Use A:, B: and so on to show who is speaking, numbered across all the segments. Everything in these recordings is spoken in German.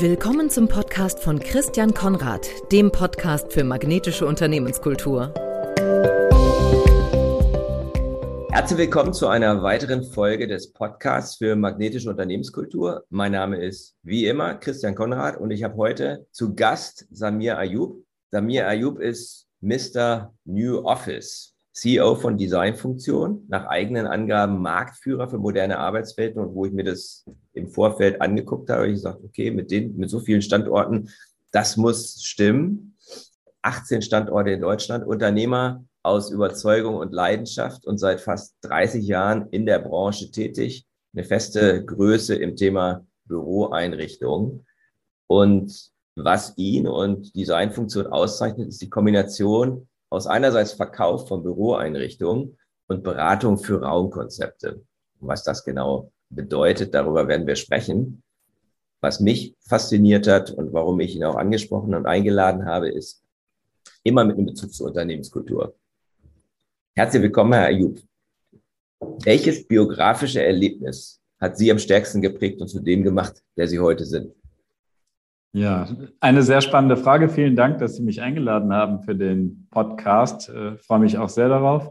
A: Willkommen zum Podcast von Christian Konrad, dem Podcast für magnetische Unternehmenskultur.
B: Herzlich willkommen zu einer weiteren Folge des Podcasts für magnetische Unternehmenskultur. Mein Name ist wie immer Christian Konrad und ich habe heute zu Gast Samir Ayub. Samir Ayub ist Mr. New Office. CEO von Designfunktion, nach eigenen Angaben Marktführer für moderne Arbeitswelten und wo ich mir das im Vorfeld angeguckt habe, ich gesagt, okay, mit den, mit so vielen Standorten, das muss stimmen. 18 Standorte in Deutschland, Unternehmer aus Überzeugung und Leidenschaft und seit fast 30 Jahren in der Branche tätig, eine feste Größe im Thema Büroeinrichtungen. Und was ihn und Designfunktion auszeichnet, ist die Kombination aus einerseits Verkauf von Büroeinrichtungen und Beratung für Raumkonzepte. was das genau bedeutet, darüber werden wir sprechen. Was mich fasziniert hat und warum ich ihn auch angesprochen und eingeladen habe, ist immer mit einem Bezug zur Unternehmenskultur. Herzlich willkommen, Herr Ayub. Welches biografische Erlebnis hat Sie am stärksten geprägt und zu dem gemacht, der Sie heute sind?
C: Ja, eine sehr spannende Frage. Vielen Dank, dass Sie mich eingeladen haben für den Podcast. Ich äh, freue mich auch sehr darauf.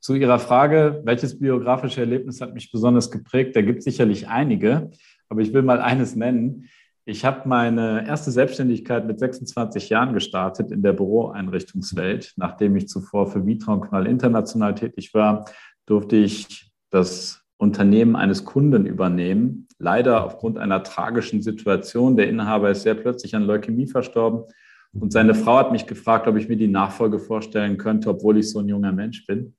C: Zu Ihrer Frage, welches biografische Erlebnis hat mich besonders geprägt? Da gibt es sicherlich einige, aber ich will mal eines nennen. Ich habe meine erste Selbstständigkeit mit 26 Jahren gestartet in der Büroeinrichtungswelt. Nachdem ich zuvor für Vitron Knall international tätig war, durfte ich das Unternehmen eines Kunden übernehmen. Leider aufgrund einer tragischen Situation. Der Inhaber ist sehr plötzlich an Leukämie verstorben. Und seine Frau hat mich gefragt, ob ich mir die Nachfolge vorstellen könnte, obwohl ich so ein junger Mensch bin.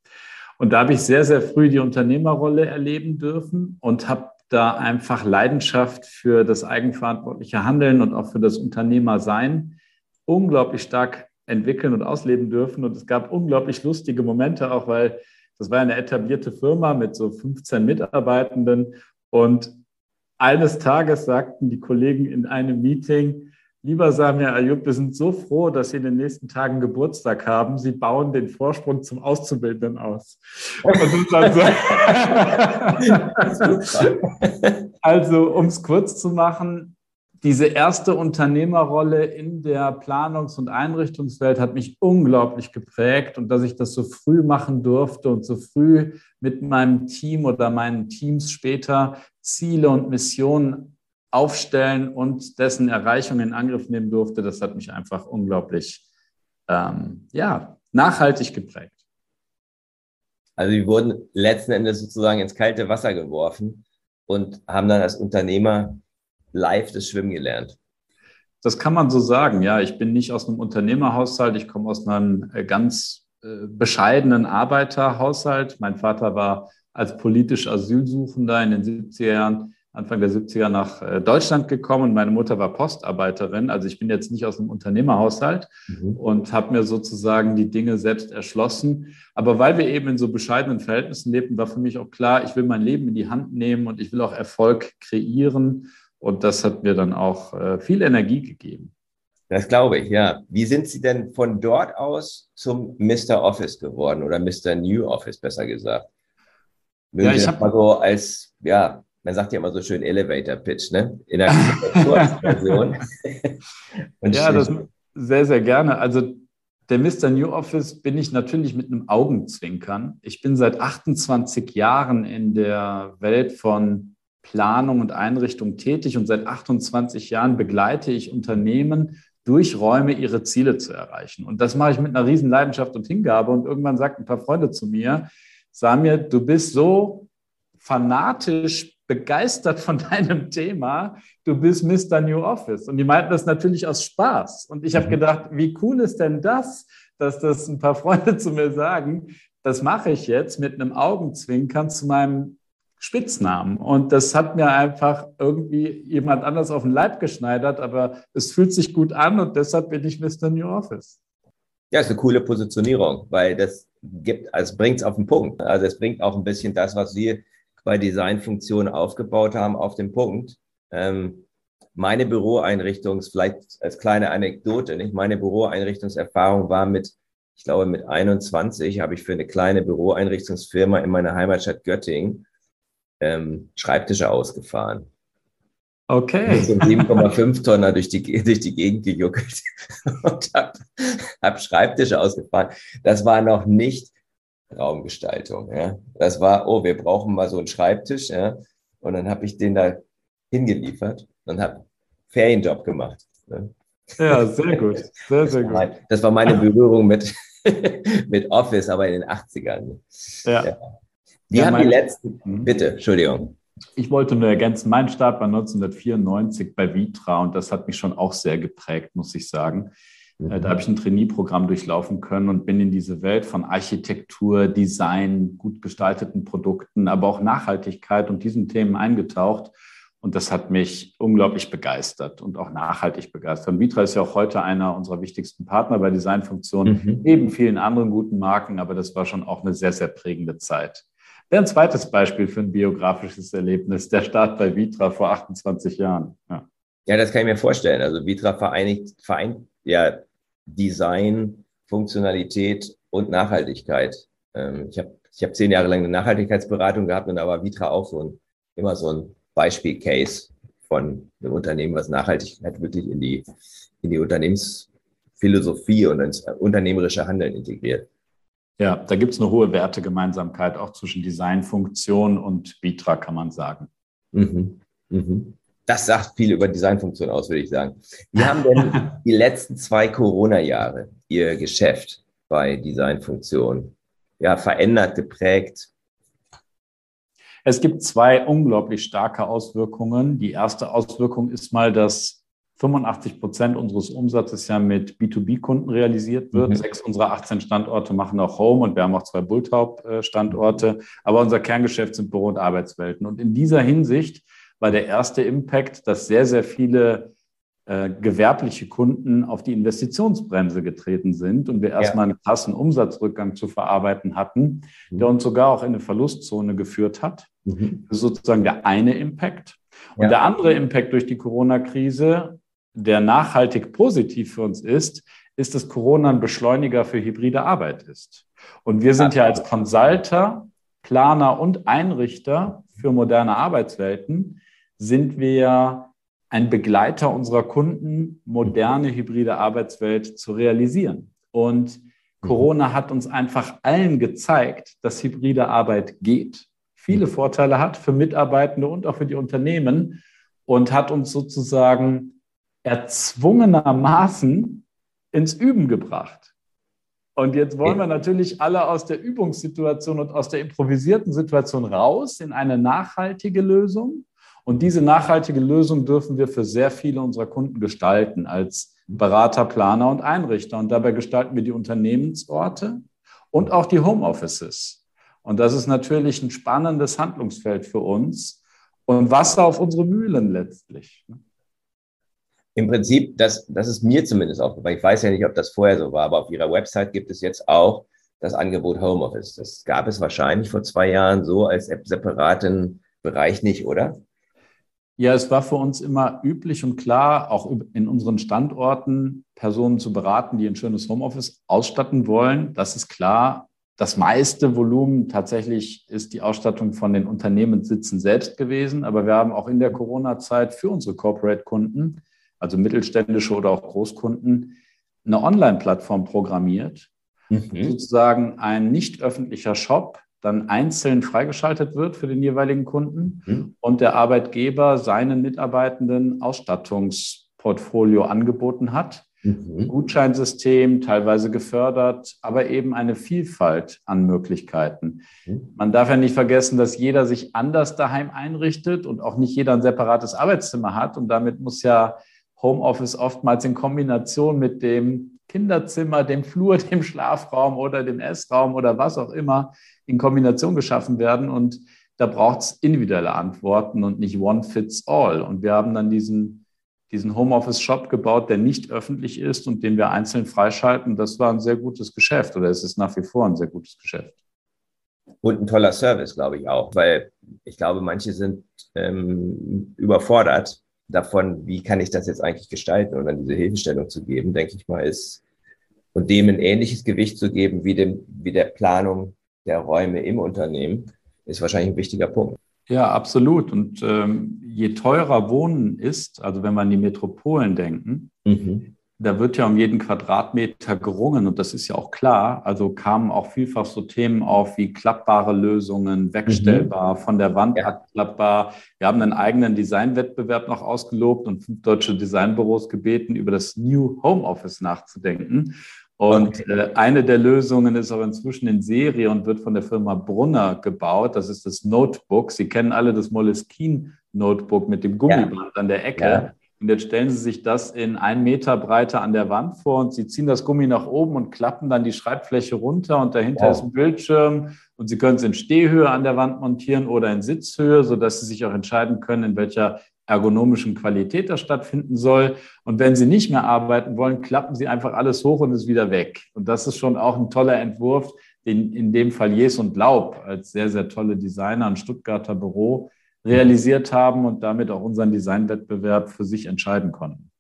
C: Und da habe ich sehr, sehr früh die Unternehmerrolle erleben dürfen und habe da einfach Leidenschaft für das eigenverantwortliche Handeln und auch für das Unternehmersein unglaublich stark entwickeln und ausleben dürfen. Und es gab unglaublich lustige Momente, auch weil das war eine etablierte Firma mit so 15 Mitarbeitenden. Und eines Tages sagten die Kollegen in einem Meeting, lieber Samir Ayub, wir sind so froh, dass Sie in den nächsten Tagen Geburtstag haben. Sie bauen den Vorsprung zum Auszubildenden aus. also, um es kurz zu machen, diese erste Unternehmerrolle in der Planungs- und Einrichtungswelt hat mich unglaublich geprägt und dass ich das so früh machen durfte und so früh mit meinem Team oder meinen Teams später Ziele und Missionen aufstellen und dessen Erreichung in Angriff nehmen durfte, das hat mich einfach unglaublich ähm, ja, nachhaltig geprägt.
B: Also wir wurden letzten Endes sozusagen ins kalte Wasser geworfen und haben dann als Unternehmer live das Schwimmen gelernt.
C: Das kann man so sagen, ja. Ich bin nicht aus einem Unternehmerhaushalt, ich komme aus einem äh, ganz äh, bescheidenen Arbeiterhaushalt. Mein Vater war als politisch Asylsuchender in den 70er Jahren, Anfang der 70er nach äh, Deutschland gekommen. Meine Mutter war Postarbeiterin. Also ich bin jetzt nicht aus einem Unternehmerhaushalt mhm. und habe mir sozusagen die Dinge selbst erschlossen. Aber weil wir eben in so bescheidenen Verhältnissen lebten, war für mich auch klar, ich will mein Leben in die Hand nehmen und ich will auch Erfolg kreieren. Und das hat mir dann auch äh, viel Energie gegeben.
B: Das glaube ich, ja. Wie sind Sie denn von dort aus zum Mr. Office geworden oder Mr. New Office, besser gesagt? Mögen ja, ich habe mal so als, ja, man sagt ja immer so schön Elevator Pitch, ne? In der Version.
C: ja, das sehr, sehr gerne. Also der Mr. New Office bin ich natürlich mit einem Augenzwinkern. Ich bin seit 28 Jahren in der Welt von Planung und Einrichtung tätig und seit 28 Jahren begleite ich Unternehmen durch Räume ihre Ziele zu erreichen. Und das mache ich mit einer riesen Leidenschaft und Hingabe. Und irgendwann sagt ein paar Freunde zu mir, Samir, du bist so fanatisch begeistert von deinem Thema, du bist Mr. New Office. Und die meinten das natürlich aus Spaß. Und ich habe mhm. gedacht, wie cool ist denn das, dass das ein paar Freunde zu mir sagen, das mache ich jetzt mit einem Augenzwinkern zu meinem Spitznamen. Und das hat mir einfach irgendwie jemand anders auf den Leib geschneidert, aber es fühlt sich gut an und deshalb bin ich Mr. New Office.
B: Ja, ist eine coole Positionierung, weil das gibt, also bringt es auf den Punkt. Also es bringt auch ein bisschen das, was Sie bei Designfunktionen aufgebaut haben, auf den Punkt. Ähm, meine Büroeinrichtung, vielleicht als kleine Anekdote, nicht? Meine Büroeinrichtungserfahrung war mit, ich glaube, mit 21 habe ich für eine kleine Büroeinrichtungsfirma in meiner Heimatstadt Göttingen ähm, Schreibtische ausgefahren.
C: Okay.
B: So 7,5 Tonner durch die, durch die Gegend gejuckelt und habe hab Schreibtische ausgefahren. Das war noch nicht Raumgestaltung. Ja. Das war, oh, wir brauchen mal so einen Schreibtisch. Ja. Und dann habe ich den da hingeliefert und habe Ferienjob gemacht.
C: Ne? Ja, sehr gut. Sehr, sehr gut.
B: Das war meine Berührung mit, mit Office, aber in den 80ern. Ja. ja. Wir ja, haben die letzten, mhm. bitte, Entschuldigung.
C: Ich wollte nur ergänzen, mein Start war 1994 bei Vitra und das hat mich schon auch sehr geprägt, muss ich sagen. Äh, mhm. Da habe ich ein Trainee-Programm durchlaufen können und bin in diese Welt von Architektur, Design, gut gestalteten Produkten, aber auch Nachhaltigkeit und diesen Themen eingetaucht. Und das hat mich unglaublich begeistert und auch nachhaltig begeistert. Und Vitra ist ja auch heute einer unserer wichtigsten Partner bei Designfunktionen, mhm. neben vielen anderen guten Marken, aber das war schon auch eine sehr, sehr prägende Zeit. Wäre ein zweites Beispiel für ein biografisches Erlebnis, der Start bei Vitra vor 28 Jahren.
B: Ja, ja das kann ich mir vorstellen. Also Vitra vereinigt, vereint ja Design, Funktionalität und Nachhaltigkeit. Ähm, ich habe ich hab zehn Jahre lang eine Nachhaltigkeitsberatung gehabt und da war Vitra auch so ein, immer so ein Beispielcase von einem Unternehmen, was Nachhaltigkeit wirklich in die, in die Unternehmensphilosophie und ins unternehmerische Handeln integriert.
C: Ja, da gibt es eine hohe Wertegemeinsamkeit auch zwischen Designfunktion und Vitra, kann man sagen.
B: Mhm. Mhm. Das sagt viel über Designfunktion aus, würde ich sagen. Wie haben denn die letzten zwei Corona-Jahre Ihr Geschäft bei Designfunktion ja, verändert, geprägt?
C: Es gibt zwei unglaublich starke Auswirkungen. Die erste Auswirkung ist mal, dass 85 Prozent unseres Umsatzes ja mit B2B-Kunden realisiert wird. Mhm. Sechs unserer 18 Standorte machen auch Home und wir haben auch zwei Bulltaup-Standorte. Aber unser Kerngeschäft sind Büro- und Arbeitswelten. Und in dieser Hinsicht war der erste Impact, dass sehr, sehr viele äh, gewerbliche Kunden auf die Investitionsbremse getreten sind und wir erstmal ja. einen krassen Umsatzrückgang zu verarbeiten hatten, der mhm. uns sogar auch in eine Verlustzone geführt hat. Mhm. Das ist sozusagen der eine Impact. Und ja. der andere Impact durch die Corona-Krise, der nachhaltig positiv für uns ist, ist, dass Corona ein Beschleuniger für hybride Arbeit ist. Und wir sind ja als Consulter, Planer und Einrichter für moderne Arbeitswelten, sind wir ein Begleiter unserer Kunden, moderne hybride Arbeitswelt zu realisieren. Und Corona hat uns einfach allen gezeigt, dass hybride Arbeit geht viele Vorteile hat für Mitarbeitende und auch für die Unternehmen und hat uns sozusagen erzwungenermaßen ins Üben gebracht. Und jetzt wollen wir natürlich alle aus der Übungssituation und aus der improvisierten Situation raus in eine nachhaltige Lösung. Und diese nachhaltige Lösung dürfen wir für sehr viele unserer Kunden gestalten als Berater, Planer und Einrichter. Und dabei gestalten wir die Unternehmensorte und auch die Homeoffices. Und das ist natürlich ein spannendes Handlungsfeld für uns und Wasser auf unsere Mühlen letztlich.
B: Im Prinzip, das, das ist mir zumindest aufgefallen. Ich weiß ja nicht, ob das vorher so war, aber auf Ihrer Website gibt es jetzt auch das Angebot Homeoffice. Das gab es wahrscheinlich vor zwei Jahren so als separaten Bereich nicht, oder?
C: Ja, es war für uns immer üblich und klar, auch in unseren Standorten Personen zu beraten, die ein schönes Homeoffice ausstatten wollen. Das ist klar. Das meiste Volumen tatsächlich ist die Ausstattung von den Unternehmenssitzen selbst gewesen. Aber wir haben auch in der Corona-Zeit für unsere Corporate-Kunden, also mittelständische oder auch Großkunden, eine Online-Plattform programmiert, mhm. sozusagen ein nicht öffentlicher Shop dann einzeln freigeschaltet wird für den jeweiligen Kunden mhm. und der Arbeitgeber seinen Mitarbeitenden Ausstattungsportfolio angeboten hat Mhm. Gutscheinsystem, teilweise gefördert, aber eben eine Vielfalt an Möglichkeiten. Mhm. Man darf ja nicht vergessen, dass jeder sich anders daheim einrichtet und auch nicht jeder ein separates Arbeitszimmer hat. Und damit muss ja Homeoffice oftmals in Kombination mit dem Kinderzimmer, dem Flur, dem Schlafraum oder dem Essraum oder was auch immer in Kombination geschaffen werden. Und da braucht es individuelle Antworten und nicht one fits all. Und wir haben dann diesen diesen Homeoffice-Shop gebaut, der nicht öffentlich ist und den wir einzeln freischalten. Das war ein sehr gutes Geschäft oder es ist nach wie vor ein sehr gutes Geschäft.
B: Und ein toller Service, glaube ich auch, weil ich glaube, manche sind ähm, überfordert davon, wie kann ich das jetzt eigentlich gestalten und dann diese Hilfestellung zu geben, denke ich mal, ist und dem ein ähnliches Gewicht zu geben wie, dem, wie der Planung der Räume im Unternehmen, ist wahrscheinlich ein wichtiger Punkt.
C: Ja, absolut. Und ähm, je teurer Wohnen ist, also wenn wir an die Metropolen denken, mhm da wird ja um jeden Quadratmeter gerungen und das ist ja auch klar. Also kamen auch vielfach so Themen auf wie klappbare Lösungen, wegstellbar, mhm. von der Wand ja. abklappbar. Wir haben einen eigenen Designwettbewerb noch ausgelobt und fünf deutsche Designbüros gebeten, über das New Home Office nachzudenken. Und okay. äh, eine der Lösungen ist auch inzwischen in Serie und wird von der Firma Brunner gebaut. Das ist das Notebook. Sie kennen alle das Moleskine Notebook mit dem Gummiband ja. an der Ecke. Ja. Und jetzt stellen Sie sich das in einen Meter Breite an der Wand vor und Sie ziehen das Gummi nach oben und klappen dann die Schreibfläche runter und dahinter wow. ist ein Bildschirm und Sie können es in Stehhöhe an der Wand montieren oder in Sitzhöhe, sodass Sie sich auch entscheiden können, in welcher ergonomischen Qualität das stattfinden soll. Und wenn Sie nicht mehr arbeiten wollen, klappen Sie einfach alles hoch und ist wieder weg. Und das ist schon auch ein toller Entwurf, den in dem Fall Jes und Laub als sehr, sehr tolle Designer ein Stuttgarter Büro realisiert haben und damit auch unseren Designwettbewerb für sich entscheiden konnten.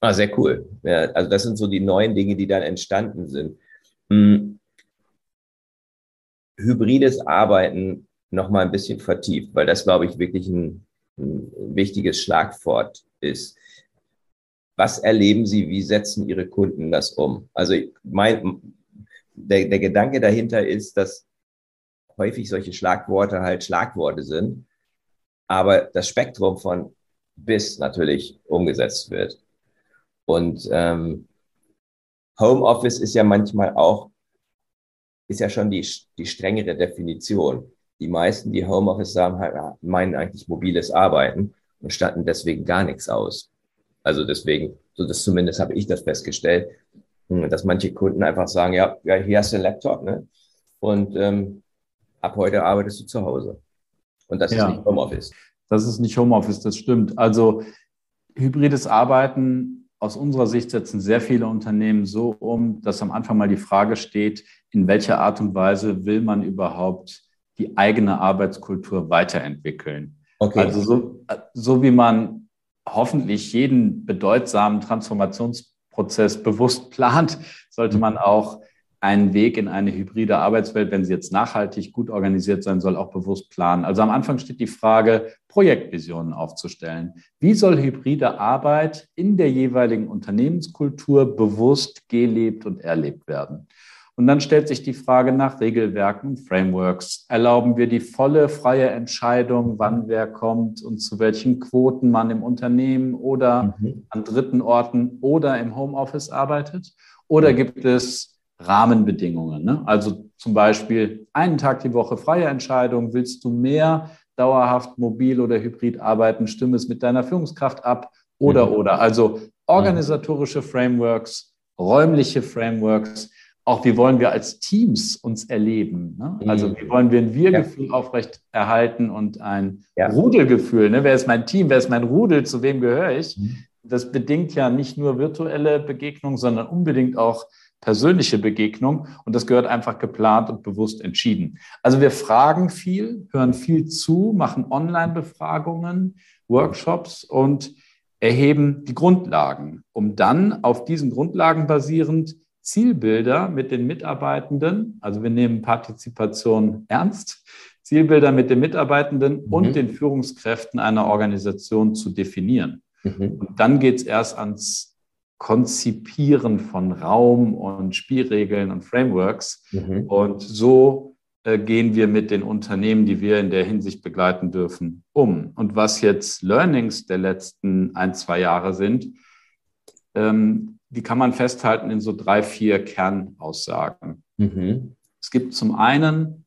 B: Ah, sehr cool. Ja, also das sind so die neuen Dinge, die dann entstanden sind. Hm. Hybrides Arbeiten noch mal ein bisschen vertieft, weil das, glaube ich, wirklich ein, ein wichtiges Schlagwort ist. Was erleben Sie, wie setzen Ihre Kunden das um? Also mein, der, der Gedanke dahinter ist, dass häufig solche Schlagworte halt Schlagworte sind aber das Spektrum von bis natürlich umgesetzt wird. Und ähm, Homeoffice ist ja manchmal auch, ist ja schon die, die strengere Definition. Die meisten, die Homeoffice haben, meinen eigentlich mobiles Arbeiten und statten deswegen gar nichts aus. Also deswegen, so das zumindest habe ich das festgestellt, hm, dass manche Kunden einfach sagen, ja, ja hier hast du einen Laptop, ne? Und ähm, ab heute arbeitest du zu Hause. Und das ja. ist nicht Homeoffice.
C: Das ist nicht Homeoffice, das stimmt. Also hybrides Arbeiten aus unserer Sicht setzen sehr viele Unternehmen so um, dass am Anfang mal die Frage steht, in welcher Art und Weise will man überhaupt die eigene Arbeitskultur weiterentwickeln. Okay. Also so, so wie man hoffentlich jeden bedeutsamen Transformationsprozess bewusst plant, sollte man auch einen Weg in eine hybride Arbeitswelt, wenn sie jetzt nachhaltig gut organisiert sein soll, auch bewusst planen. Also am Anfang steht die Frage, Projektvisionen aufzustellen. Wie soll hybride Arbeit in der jeweiligen Unternehmenskultur bewusst gelebt und erlebt werden? Und dann stellt sich die Frage nach Regelwerken, Frameworks. Erlauben wir die volle freie Entscheidung, wann wer kommt und zu welchen Quoten man im Unternehmen oder mhm. an dritten Orten oder im Homeoffice arbeitet? Oder gibt es Rahmenbedingungen. Ne? Also zum Beispiel einen Tag die Woche freie Entscheidung. Willst du mehr dauerhaft mobil oder hybrid arbeiten? Stimme es mit deiner Führungskraft ab oder mhm. oder. Also organisatorische Frameworks, räumliche Frameworks. Auch wie wollen wir als Teams uns erleben? Ne? Also mhm. wie wollen wir ein Wir-Gefühl ja. aufrecht erhalten und ein ja. Rudelgefühl? Ne? Wer ist mein Team? Wer ist mein Rudel? Zu wem gehöre ich? Mhm. Das bedingt ja nicht nur virtuelle Begegnungen, sondern unbedingt auch persönliche Begegnung und das gehört einfach geplant und bewusst entschieden. Also wir fragen viel, hören viel zu, machen Online-Befragungen, Workshops und erheben die Grundlagen, um dann auf diesen Grundlagen basierend Zielbilder mit den Mitarbeitenden, also wir nehmen Partizipation ernst, Zielbilder mit den Mitarbeitenden mhm. und den Führungskräften einer Organisation zu definieren. Mhm. Und dann geht es erst ans Konzipieren von Raum und Spielregeln und Frameworks. Mhm. Und so äh, gehen wir mit den Unternehmen, die wir in der Hinsicht begleiten dürfen, um. Und was jetzt Learnings der letzten ein, zwei Jahre sind, ähm, die kann man festhalten in so drei, vier Kernaussagen. Mhm. Es gibt zum einen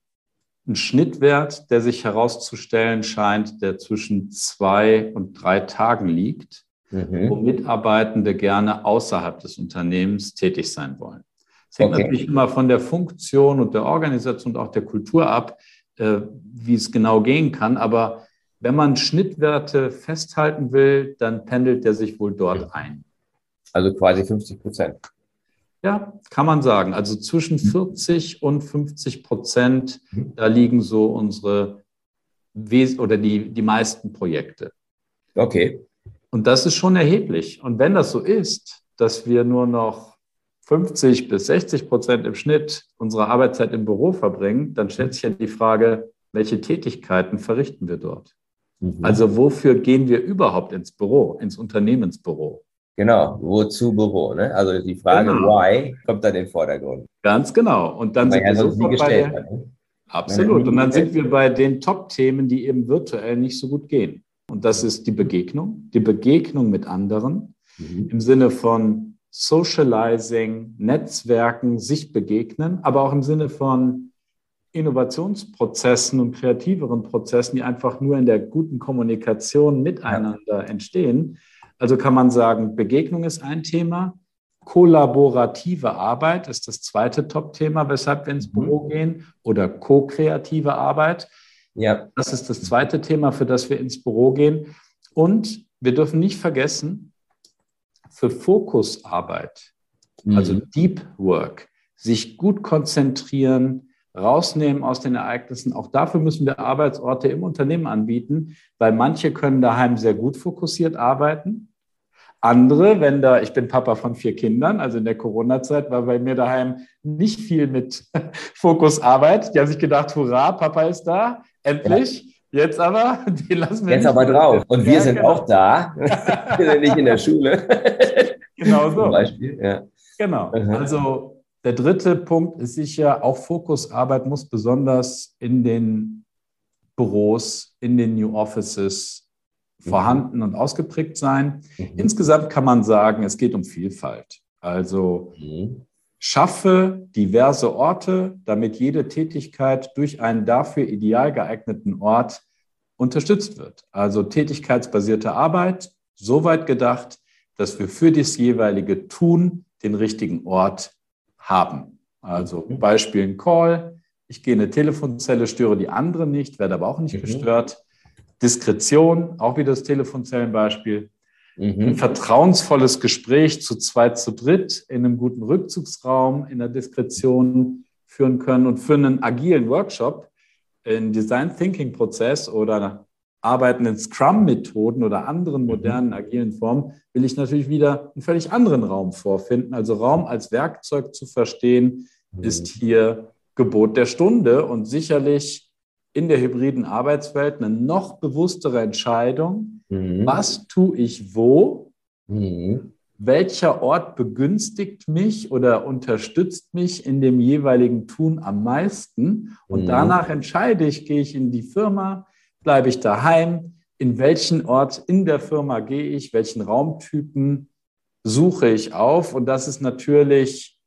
C: einen Schnittwert, der sich herauszustellen scheint, der zwischen zwei und drei Tagen liegt mhm. wo Mitarbeitende gerne außerhalb des Unternehmens tätig sein wollen. Es hängt okay. natürlich immer von der Funktion und der Organisation und auch der Kultur ab, äh, wie es genau gehen kann. Aber wenn man Schnittwerte festhalten will, dann pendelt der sich wohl dort ein.
B: Also quasi 50 Prozent.
C: Ja, kann man sagen. Also zwischen 40 und 50 Prozent, mhm. da liegen so unsere Wes oder die, die meisten Projekte.
B: Okay.
C: Und das ist schon erheblich. Und wenn das so ist, dass wir nur noch 50 bis 60 Prozent im Schnitt unserer Arbeitszeit im Büro verbringen, dann stellt sich ja die Frage, welche Tätigkeiten verrichten wir dort? Mhm. Also wofür gehen wir überhaupt ins Büro, ins Unternehmensbüro?
B: Genau, wozu Büro? Ne? Also die Frage genau. why kommt dann in den Vordergrund.
C: Ganz genau. Und dann Weil sind wir sofort gestellt bei der, ne? Absolut. Und dann sind wir bei den Top-Themen, die eben virtuell nicht so gut gehen. Und das ist die Begegnung, die Begegnung mit anderen mhm. im Sinne von Socializing, Netzwerken, sich begegnen, aber auch im Sinne von Innovationsprozessen und kreativeren Prozessen, die einfach nur in der guten Kommunikation miteinander ja. entstehen. Also kann man sagen, Begegnung ist ein Thema, kollaborative Arbeit ist das zweite Top-Thema, weshalb wir ins mhm. Büro gehen, oder ko-kreative Arbeit. Ja. Das ist das zweite Thema, für das wir ins Büro gehen. Und wir dürfen nicht vergessen, für Fokusarbeit, mhm. also Deep Work, sich gut konzentrieren, rausnehmen aus den Ereignissen. Auch dafür müssen wir Arbeitsorte im Unternehmen anbieten, weil manche können daheim sehr gut fokussiert arbeiten. Andere, wenn da, ich bin Papa von vier Kindern, also in der Corona-Zeit war bei mir daheim nicht viel mit Fokusarbeit. Die haben sich gedacht, hurra, Papa ist da, endlich. Ja. Jetzt aber,
B: die lassen wir Jetzt aber drauf. Und wir ja, sind genau. auch da. wir sind nicht in der Schule.
C: genau so. Zum Beispiel, ja. Genau. Also der dritte Punkt ist sicher, auch Fokusarbeit muss besonders in den Büros, in den New Offices. Vorhanden und ausgeprägt sein. Mhm. Insgesamt kann man sagen, es geht um Vielfalt. Also mhm. Schaffe diverse Orte, damit jede Tätigkeit durch einen dafür ideal geeigneten Ort unterstützt wird. Also tätigkeitsbasierte Arbeit, so weit gedacht, dass wir für das jeweilige Tun den richtigen Ort haben. Also mhm. Beispiel ein Call, ich gehe in eine Telefonzelle, störe die andere nicht, werde aber auch nicht mhm. gestört. Diskretion, auch wieder das Telefonzellenbeispiel. Mhm. Ein vertrauensvolles Gespräch zu zweit, zu dritt in einem guten Rückzugsraum, in der Diskretion führen können und für einen agilen Workshop, einen Design Thinking Prozess oder Arbeiten in Scrum-Methoden oder anderen mhm. modernen agilen Formen, will ich natürlich wieder einen völlig anderen Raum vorfinden. Also Raum als Werkzeug zu verstehen, mhm. ist hier Gebot der Stunde und sicherlich in der hybriden Arbeitswelt eine noch bewusstere Entscheidung, mhm. was tue ich wo, mhm. welcher Ort begünstigt mich oder unterstützt mich in dem jeweiligen Tun am meisten. Und mhm. danach entscheide ich, gehe ich in die Firma, bleibe ich daheim, in welchen Ort in der Firma gehe ich, welchen Raumtypen suche ich auf. Und das ist natürlich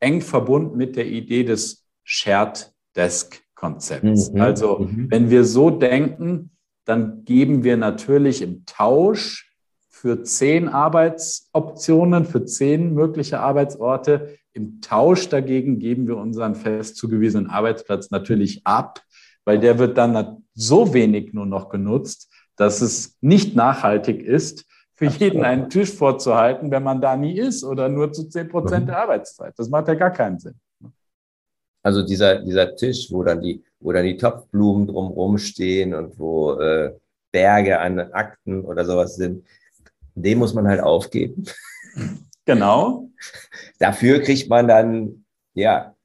C: eng verbunden mit der Idee des Shared Desk Konzepts. Mhm. Also mhm. wenn wir so denken, dann geben wir natürlich im Tausch für zehn Arbeitsoptionen, für zehn mögliche Arbeitsorte, im Tausch dagegen geben wir unseren fest zugewiesenen Arbeitsplatz natürlich ab, weil der wird dann so wenig nur noch genutzt, dass es nicht nachhaltig ist, für jeden einen Tisch vorzuhalten, wenn man da nie ist oder nur zu zehn Prozent mhm. der Arbeitszeit. Das macht ja gar keinen Sinn.
B: Also dieser, dieser Tisch, wo dann die, wo dann die Topfblumen drumherum stehen und wo äh, Berge an Akten oder sowas sind, den muss man halt aufgeben.
C: Genau.
B: Dafür kriegt man dann, ja,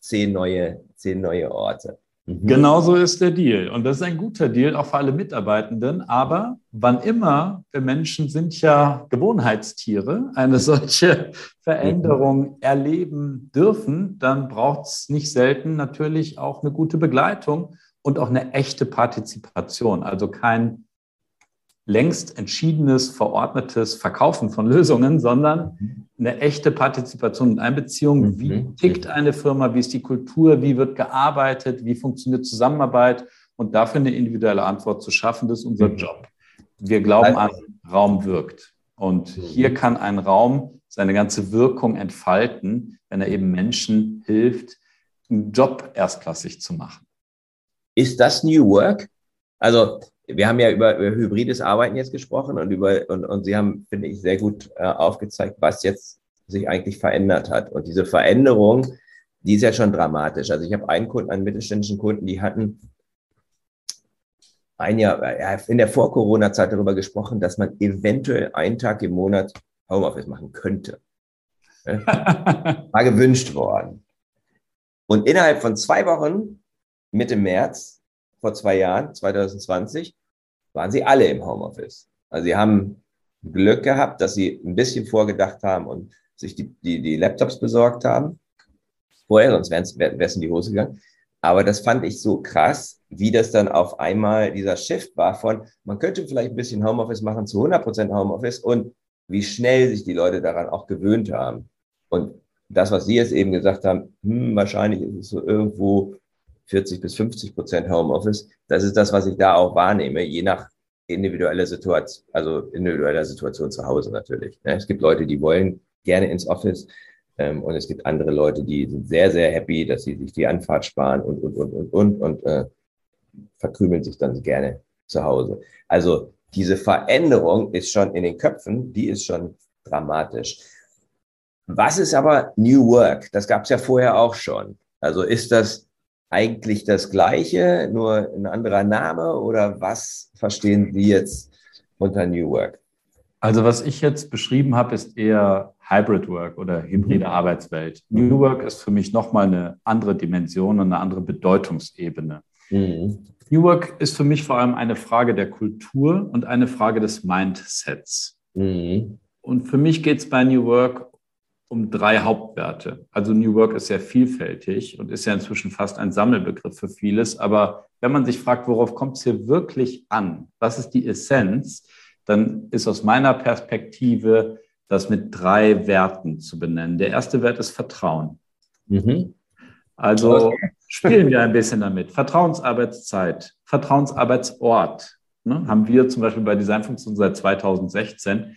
B: zehn neue, zehn neue Orte.
C: Mhm. Genau so ist der Deal. Und das ist ein guter Deal, auch für alle Mitarbeitenden. Aber wann immer, wir Menschen sind ja Gewohnheitstiere, eine solche Veränderung erleben dürfen, dann braucht es nicht selten natürlich auch eine gute Begleitung und auch eine echte Partizipation. Also kein längst entschiedenes, verordnetes Verkaufen von Lösungen, sondern mhm. eine echte Partizipation und Einbeziehung. Mhm. Wie tickt eine Firma? Wie ist die Kultur? Wie wird gearbeitet? Wie funktioniert Zusammenarbeit? Und dafür eine individuelle Antwort zu schaffen, das ist unser mhm. Job. Wir glauben an, Raum wirkt. Und hier kann ein Raum seine ganze Wirkung entfalten, wenn er eben Menschen hilft, einen Job erstklassig zu machen.
B: Ist das New Work? Also wir haben ja über, über hybrides Arbeiten jetzt gesprochen und über und, und Sie haben, finde ich, sehr gut äh, aufgezeigt, was jetzt sich eigentlich verändert hat. Und diese Veränderung, die ist ja schon dramatisch. Also ich habe einen Kunden, einen mittelständischen Kunden, die hatten ein Jahr ja, in der Vor-Corona-Zeit darüber gesprochen, dass man eventuell einen Tag im Monat Homeoffice machen könnte. War gewünscht worden. Und innerhalb von zwei Wochen, Mitte März, vor zwei Jahren, 2020, waren sie alle im Homeoffice. Also sie haben Glück gehabt, dass sie ein bisschen vorgedacht haben und sich die, die, die Laptops besorgt haben. Vorher, sonst wäre es in die Hose gegangen. Aber das fand ich so krass, wie das dann auf einmal dieser Shift war von, man könnte vielleicht ein bisschen Homeoffice machen zu 100% Homeoffice und wie schnell sich die Leute daran auch gewöhnt haben. Und das, was Sie jetzt eben gesagt haben, hm, wahrscheinlich ist es so irgendwo 40 bis 50 Prozent Homeoffice. Das ist das, was ich da auch wahrnehme, je nach individueller Situation, also individueller Situation zu Hause natürlich. Ne? Es gibt Leute, die wollen gerne ins Office ähm, und es gibt andere Leute, die sind sehr, sehr happy, dass sie sich die Anfahrt sparen und, und, und, und, und, und äh, verkrümeln sich dann gerne zu Hause. Also diese Veränderung ist schon in den Köpfen, die ist schon dramatisch. Was ist aber New Work? Das gab es ja vorher auch schon. Also ist das eigentlich das Gleiche, nur ein anderer Name oder was verstehen Sie jetzt unter New Work?
C: Also was ich jetzt beschrieben habe, ist eher Hybrid Work oder hybride mhm. Arbeitswelt. New Work ist für mich nochmal eine andere Dimension und eine andere Bedeutungsebene. Mhm. New Work ist für mich vor allem eine Frage der Kultur und eine Frage des Mindsets. Mhm. Und für mich geht es bei New Work um drei Hauptwerte. Also New Work ist sehr vielfältig und ist ja inzwischen fast ein Sammelbegriff für vieles. Aber wenn man sich fragt, worauf kommt es hier wirklich an? Was ist die Essenz? Dann ist aus meiner Perspektive das mit drei Werten zu benennen. Der erste Wert ist Vertrauen. Mhm. Also spielen wir ein bisschen damit. Vertrauensarbeitszeit, Vertrauensarbeitsort. Ne, haben wir zum Beispiel bei Designfunktion seit 2016.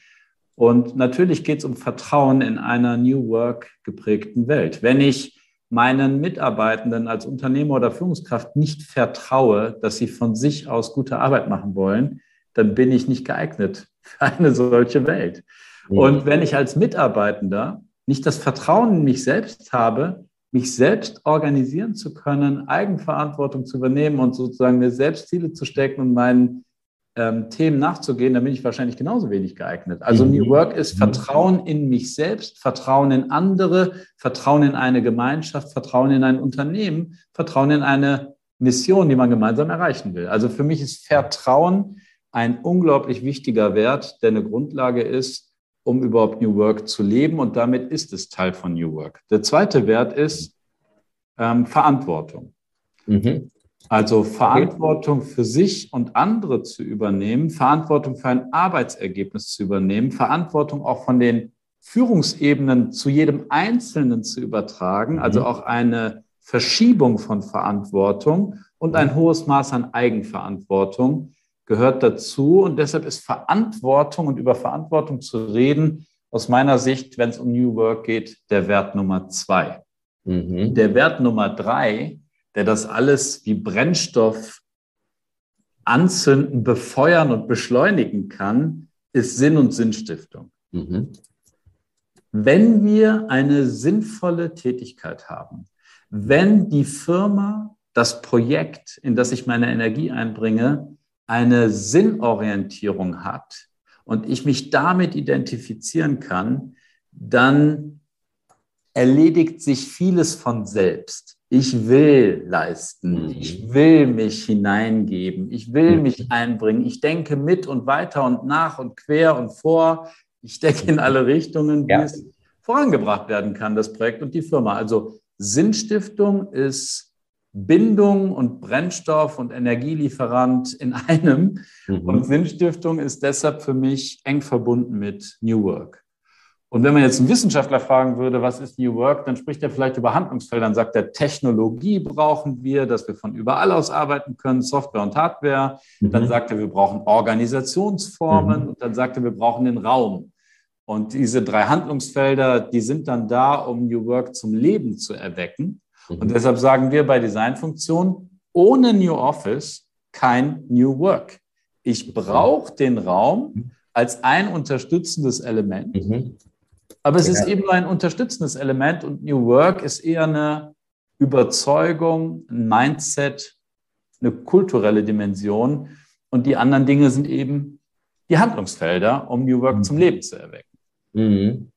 C: Und natürlich geht es um Vertrauen in einer New Work geprägten Welt. Wenn ich meinen Mitarbeitenden als Unternehmer oder Führungskraft nicht vertraue, dass sie von sich aus gute Arbeit machen wollen, dann bin ich nicht geeignet für eine solche Welt. Mhm. Und wenn ich als Mitarbeitender nicht das Vertrauen in mich selbst habe, mich selbst organisieren zu können, Eigenverantwortung zu übernehmen und sozusagen mir selbst Ziele zu stecken und meinen ähm, Themen nachzugehen, dann bin ich wahrscheinlich genauso wenig geeignet. Also mhm. New Work ist mhm. Vertrauen in mich selbst, Vertrauen in andere, Vertrauen in eine Gemeinschaft, Vertrauen in ein Unternehmen, Vertrauen in eine Mission, die man gemeinsam erreichen will. Also für mich ist Vertrauen ein unglaublich wichtiger Wert, der eine Grundlage ist, um überhaupt New Work zu leben. Und damit ist es Teil von New Work. Der zweite Wert ist ähm, Verantwortung. Mhm. Also Verantwortung für sich und andere zu übernehmen, Verantwortung für ein Arbeitsergebnis zu übernehmen, Verantwortung auch von den Führungsebenen zu jedem Einzelnen zu übertragen, also mhm. auch eine Verschiebung von Verantwortung und ein hohes Maß an Eigenverantwortung gehört dazu. Und deshalb ist Verantwortung und über Verantwortung zu reden, aus meiner Sicht, wenn es um New Work geht, der Wert Nummer zwei. Mhm. Der Wert Nummer drei der das alles wie Brennstoff anzünden, befeuern und beschleunigen kann, ist Sinn und Sinnstiftung. Mhm. Wenn wir eine sinnvolle Tätigkeit haben, wenn die Firma, das Projekt, in das ich meine Energie einbringe, eine Sinnorientierung hat und ich mich damit identifizieren kann, dann erledigt sich vieles von selbst ich will leisten, mhm. ich will mich hineingeben, ich will mhm. mich einbringen, ich denke mit und weiter und nach und quer und vor, ich denke in alle Richtungen, wie ja. es vorangebracht werden kann, das Projekt und die Firma. Also Sinnstiftung ist Bindung und Brennstoff und Energielieferant in einem. Mhm. Und Sinnstiftung ist deshalb für mich eng verbunden mit New Work. Und wenn man jetzt einen Wissenschaftler fragen würde, was ist New Work, dann spricht er vielleicht über Handlungsfelder, dann sagt er, Technologie brauchen wir, dass wir von überall aus arbeiten können, Software und Hardware. Mhm. Dann sagt er, wir brauchen Organisationsformen mhm. und dann sagt er, wir brauchen den Raum. Und diese drei Handlungsfelder, die sind dann da, um New Work zum Leben zu erwecken. Mhm. Und deshalb sagen wir bei Designfunktion, ohne New Office kein New Work. Ich brauche den Raum mhm. als ein unterstützendes Element. Mhm. Aber es ja. ist eben ein unterstützendes Element und New Work ist eher eine Überzeugung, ein Mindset, eine kulturelle Dimension. Und die anderen Dinge sind eben die Handlungsfelder, um New Work mhm. zum Leben zu erwecken.
B: Mhm.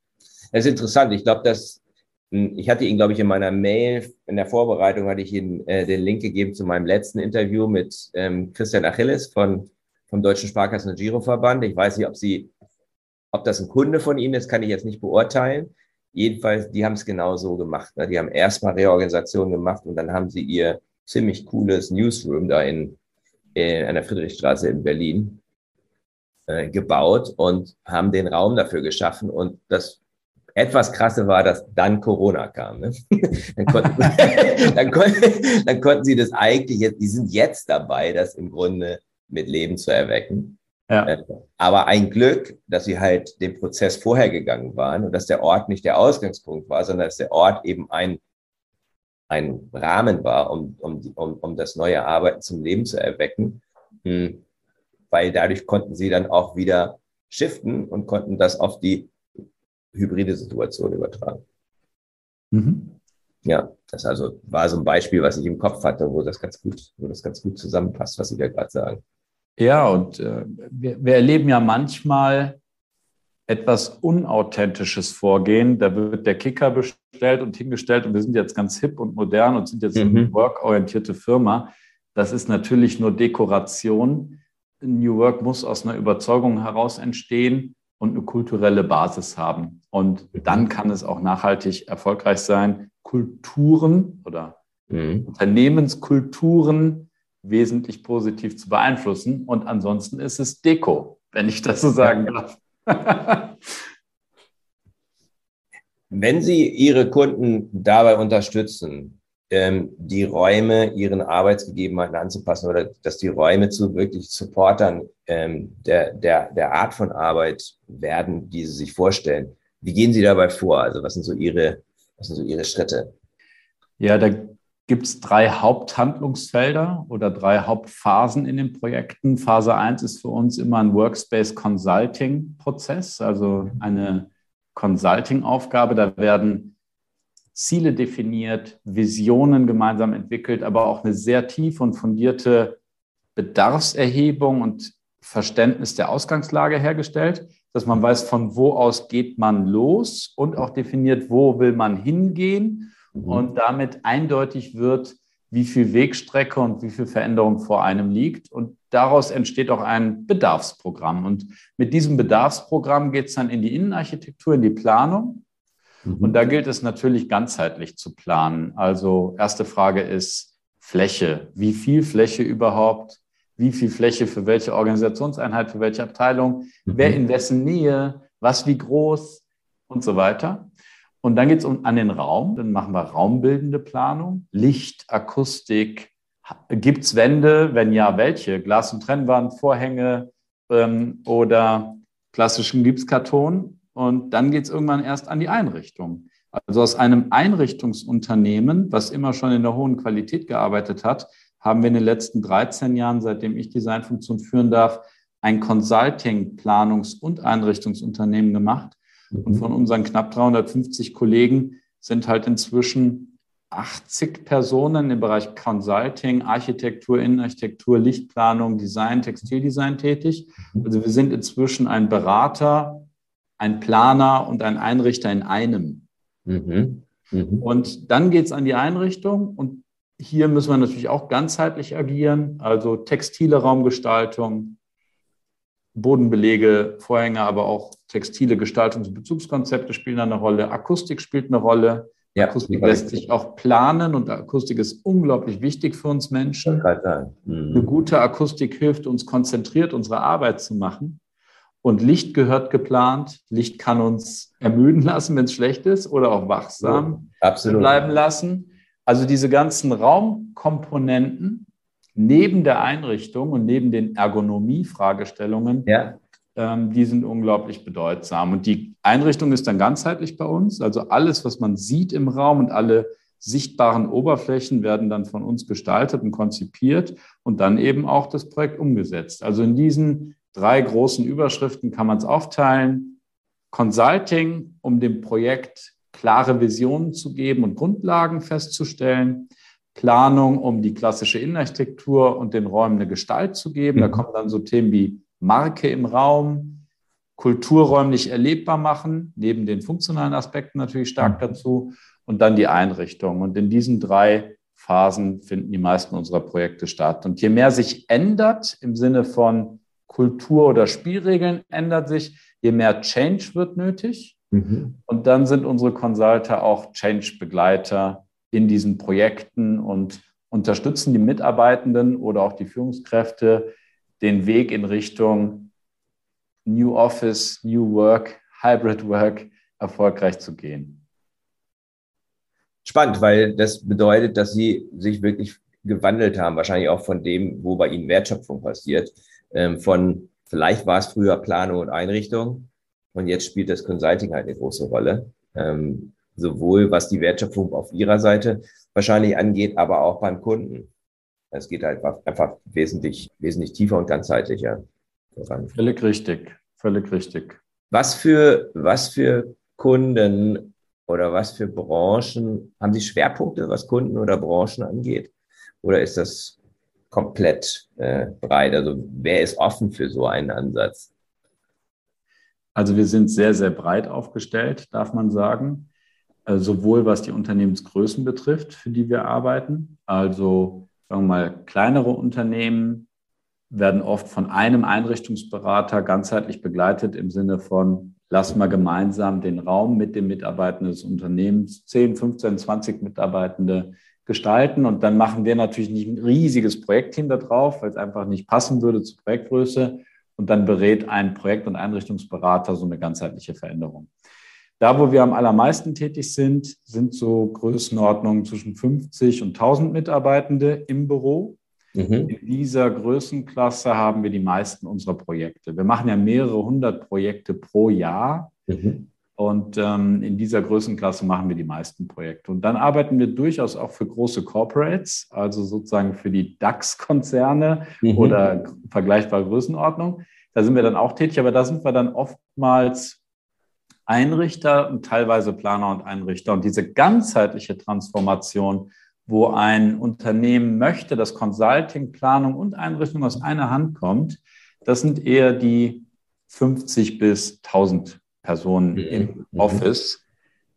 B: Das ist interessant. Ich glaube, dass hm, ich hatte Ihnen, glaube ich, in meiner Mail, in der Vorbereitung hatte ich Ihnen äh, den Link gegeben zu meinem letzten Interview mit ähm, Christian Achilles von vom Deutschen Sparkassen- und Giroverband. Ich weiß nicht, ob sie, ob das ein Kunde von Ihnen ist, kann ich jetzt nicht beurteilen. Jedenfalls, die haben es genau so gemacht. Ne? Die haben erstmal Reorganisation gemacht und dann haben sie ihr ziemlich cooles Newsroom da in, in an der Friedrichstraße in Berlin äh, gebaut und haben den Raum dafür geschaffen. Und das etwas krasse war, dass dann Corona kam. Ne? dann, konnten, dann, konnten, dann konnten sie das eigentlich, jetzt, die sind jetzt dabei, das im Grunde mit Leben zu erwecken. Ja. Äh, aber ein Glück, dass sie halt den Prozess vorher gegangen waren und dass der Ort nicht der Ausgangspunkt war, sondern dass der Ort eben ein, ein Rahmen war, um, um, um, um das neue Arbeiten zum Leben zu erwecken. Hm. Weil dadurch konnten sie dann auch wieder shiften und konnten das auf die hybride Situation übertragen. Mhm. Ja, das also war so ein Beispiel, was ich im Kopf hatte, wo das ganz gut, wo das ganz gut zusammenpasst, was Sie da gerade sagen.
C: Ja, und äh, wir, wir erleben ja manchmal etwas unauthentisches Vorgehen. Da wird der Kicker bestellt und hingestellt und wir sind jetzt ganz hip und modern und sind jetzt mhm. eine work-orientierte Firma. Das ist natürlich nur Dekoration. New Work muss aus einer Überzeugung heraus entstehen und eine kulturelle Basis haben. Und dann kann es auch nachhaltig erfolgreich sein, Kulturen oder mhm. Unternehmenskulturen wesentlich positiv zu beeinflussen. Und ansonsten ist es Deko, wenn ich das so sagen darf.
B: wenn Sie Ihre Kunden dabei unterstützen, ähm, die Räume ihren Arbeitsgegebenheiten anzupassen oder dass die Räume zu wirklich Supportern ähm, der, der, der Art von Arbeit werden, die sie sich vorstellen. Wie gehen Sie dabei vor? Also was sind so Ihre, was sind so Ihre Schritte?
C: Ja, da gibt es drei Haupthandlungsfelder oder drei Hauptphasen in den Projekten. Phase 1 ist für uns immer ein Workspace Consulting Prozess, also eine Consulting-Aufgabe. Da werden Ziele definiert, Visionen gemeinsam entwickelt, aber auch eine sehr tiefe und fundierte Bedarfserhebung und Verständnis der Ausgangslage hergestellt, dass man weiß, von wo aus geht man los und auch definiert, wo will man hingehen mhm. und damit eindeutig wird, wie viel Wegstrecke und wie viel Veränderung vor einem liegt. Und daraus entsteht auch ein Bedarfsprogramm. Und mit diesem Bedarfsprogramm geht es dann in die Innenarchitektur, in die Planung. Mhm. Und da gilt es natürlich ganzheitlich zu planen. Also erste Frage ist Fläche. Wie viel Fläche überhaupt? Wie viel Fläche für welche Organisationseinheit, für welche Abteilung? Mhm. Wer in wessen Nähe? Was wie groß? Und so weiter. Und dann geht es um, an den Raum. Dann machen wir raumbildende Planung. Licht, Akustik. Gibt es Wände? Wenn ja, welche? Glas- und Trennwand, Vorhänge ähm, oder klassischen Gipskarton? Und dann geht es irgendwann erst an die Einrichtung. Also aus einem Einrichtungsunternehmen, was immer schon in der hohen Qualität gearbeitet hat, haben wir in den letzten 13 Jahren, seitdem ich Designfunktion führen darf, ein Consulting, Planungs- und Einrichtungsunternehmen gemacht. Und von unseren knapp 350 Kollegen sind halt inzwischen 80 Personen im Bereich Consulting, Architektur, Innenarchitektur, Lichtplanung, Design, Textildesign tätig. Also wir sind inzwischen ein Berater, ein Planer und ein Einrichter in einem. Mhm. Mhm. Und dann geht es an die Einrichtung und hier müssen wir natürlich auch ganzheitlich agieren, also textile Raumgestaltung, Bodenbelege, Vorhänge, aber auch textile Gestaltungs- und Bezugskonzepte spielen eine Rolle, Akustik spielt eine Rolle. Ja, Akustik lässt sich auch planen und Akustik ist unglaublich wichtig für uns Menschen. Mhm. Eine gute Akustik hilft uns konzentriert unsere Arbeit zu machen. Und Licht gehört geplant. Licht kann uns ermüden lassen, wenn es schlecht ist, oder auch wachsam ja, bleiben lassen. Also diese ganzen Raumkomponenten neben der Einrichtung und neben den Ergonomie-Fragestellungen, ja. ähm, die sind unglaublich bedeutsam. Und die Einrichtung ist dann ganzheitlich bei uns. Also alles, was man sieht im Raum und alle sichtbaren Oberflächen werden dann von uns gestaltet und konzipiert und dann eben auch das Projekt umgesetzt. Also in diesen drei großen Überschriften kann man es aufteilen. Consulting, um dem Projekt klare Visionen zu geben und Grundlagen festzustellen. Planung, um die klassische Innenarchitektur und den Räumen eine Gestalt zu geben. Da mhm. kommen dann so Themen wie Marke im Raum, kulturräumlich erlebbar machen, neben den funktionalen Aspekten natürlich stark mhm. dazu und dann die Einrichtung. Und in diesen drei Phasen finden die meisten unserer Projekte statt. Und je mehr sich ändert im Sinne von Kultur oder Spielregeln ändert sich, je mehr Change wird nötig. Mhm. Und dann sind unsere Consulter auch Change-Begleiter in diesen Projekten und unterstützen die Mitarbeitenden oder auch die Führungskräfte den Weg in Richtung New Office, New Work, Hybrid Work erfolgreich zu gehen.
B: Spannend, weil das bedeutet, dass Sie sich wirklich gewandelt haben, wahrscheinlich auch von dem, wo bei Ihnen Wertschöpfung passiert. Ähm, von vielleicht war es früher Planung und Einrichtung und jetzt spielt das Consulting halt eine große Rolle. Ähm, sowohl was die Wertschöpfung auf Ihrer Seite wahrscheinlich angeht, aber auch beim Kunden. Es geht halt einfach wesentlich, wesentlich tiefer und ganzheitlicher
C: voran. Völlig richtig, völlig richtig.
B: Was für, was für Kunden oder was für Branchen haben Sie Schwerpunkte, was Kunden oder Branchen angeht? Oder ist das komplett äh, breit? Also wer ist offen für so einen Ansatz?
C: Also wir sind sehr, sehr breit aufgestellt, darf man sagen. Also sowohl was die Unternehmensgrößen betrifft, für die wir arbeiten. Also sagen wir mal, kleinere Unternehmen werden oft von einem Einrichtungsberater ganzheitlich begleitet im Sinne von, lass mal gemeinsam den Raum mit den Mitarbeitenden des Unternehmens, 10, 15, 20 Mitarbeitende gestalten. Und dann machen wir natürlich nicht ein riesiges Projektteam da drauf, weil es einfach nicht passen würde zur Projektgröße. Und dann berät ein Projekt- und Einrichtungsberater so eine ganzheitliche Veränderung. Da, wo wir am allermeisten tätig sind, sind so Größenordnungen zwischen 50 und 1000 Mitarbeitende im Büro. Mhm. In dieser Größenklasse haben wir die meisten unserer Projekte. Wir machen ja mehrere hundert Projekte pro Jahr. Mhm. Und ähm, in dieser Größenklasse machen wir die meisten Projekte. Und dann arbeiten wir durchaus auch für große Corporates, also sozusagen für die DAX-Konzerne mhm. oder vergleichbare Größenordnung. Da sind wir dann auch tätig, aber da sind wir dann oftmals Einrichter und teilweise Planer und Einrichter. Und diese ganzheitliche Transformation wo ein Unternehmen möchte, dass Consulting, Planung und Einrichtung aus einer Hand kommt, das sind eher die 50 bis 1000 Personen mhm. im mhm. Office,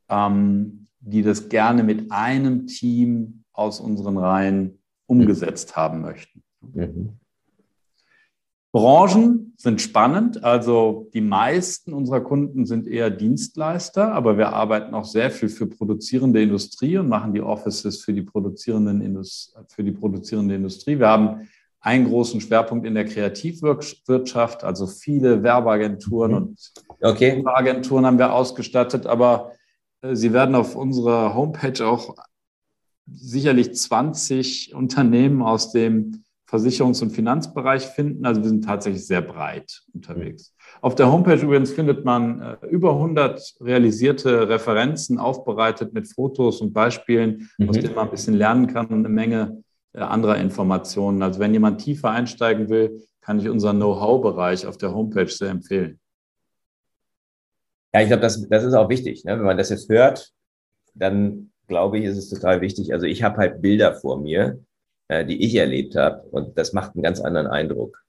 C: ähm, die das gerne mit einem Team aus unseren Reihen umgesetzt haben möchten. Mhm. Branchen sind spannend. Also die meisten unserer Kunden sind eher Dienstleister, aber wir arbeiten auch sehr viel für produzierende Industrie und machen die Offices für die, produzierenden Indust für die produzierende Industrie. Wir haben einen großen Schwerpunkt in der Kreativwirtschaft, also viele Werbeagenturen mhm. und okay. Agenturen haben wir ausgestattet, aber äh, Sie werden auf unserer Homepage auch sicherlich 20 Unternehmen aus dem Versicherungs- und Finanzbereich finden. Also wir sind tatsächlich sehr breit unterwegs. Auf der Homepage übrigens findet man äh, über 100 realisierte Referenzen aufbereitet mit Fotos und Beispielen, mhm. aus denen man ein bisschen lernen kann und eine Menge äh, anderer Informationen. Also wenn jemand tiefer einsteigen will, kann ich unseren Know-how-Bereich auf der Homepage sehr empfehlen.
B: Ja, ich glaube, das, das ist auch wichtig. Ne? Wenn man das jetzt hört, dann glaube ich, ist es total wichtig. Also ich habe halt Bilder vor mir, äh, die ich erlebt habe. Und das macht einen ganz anderen Eindruck.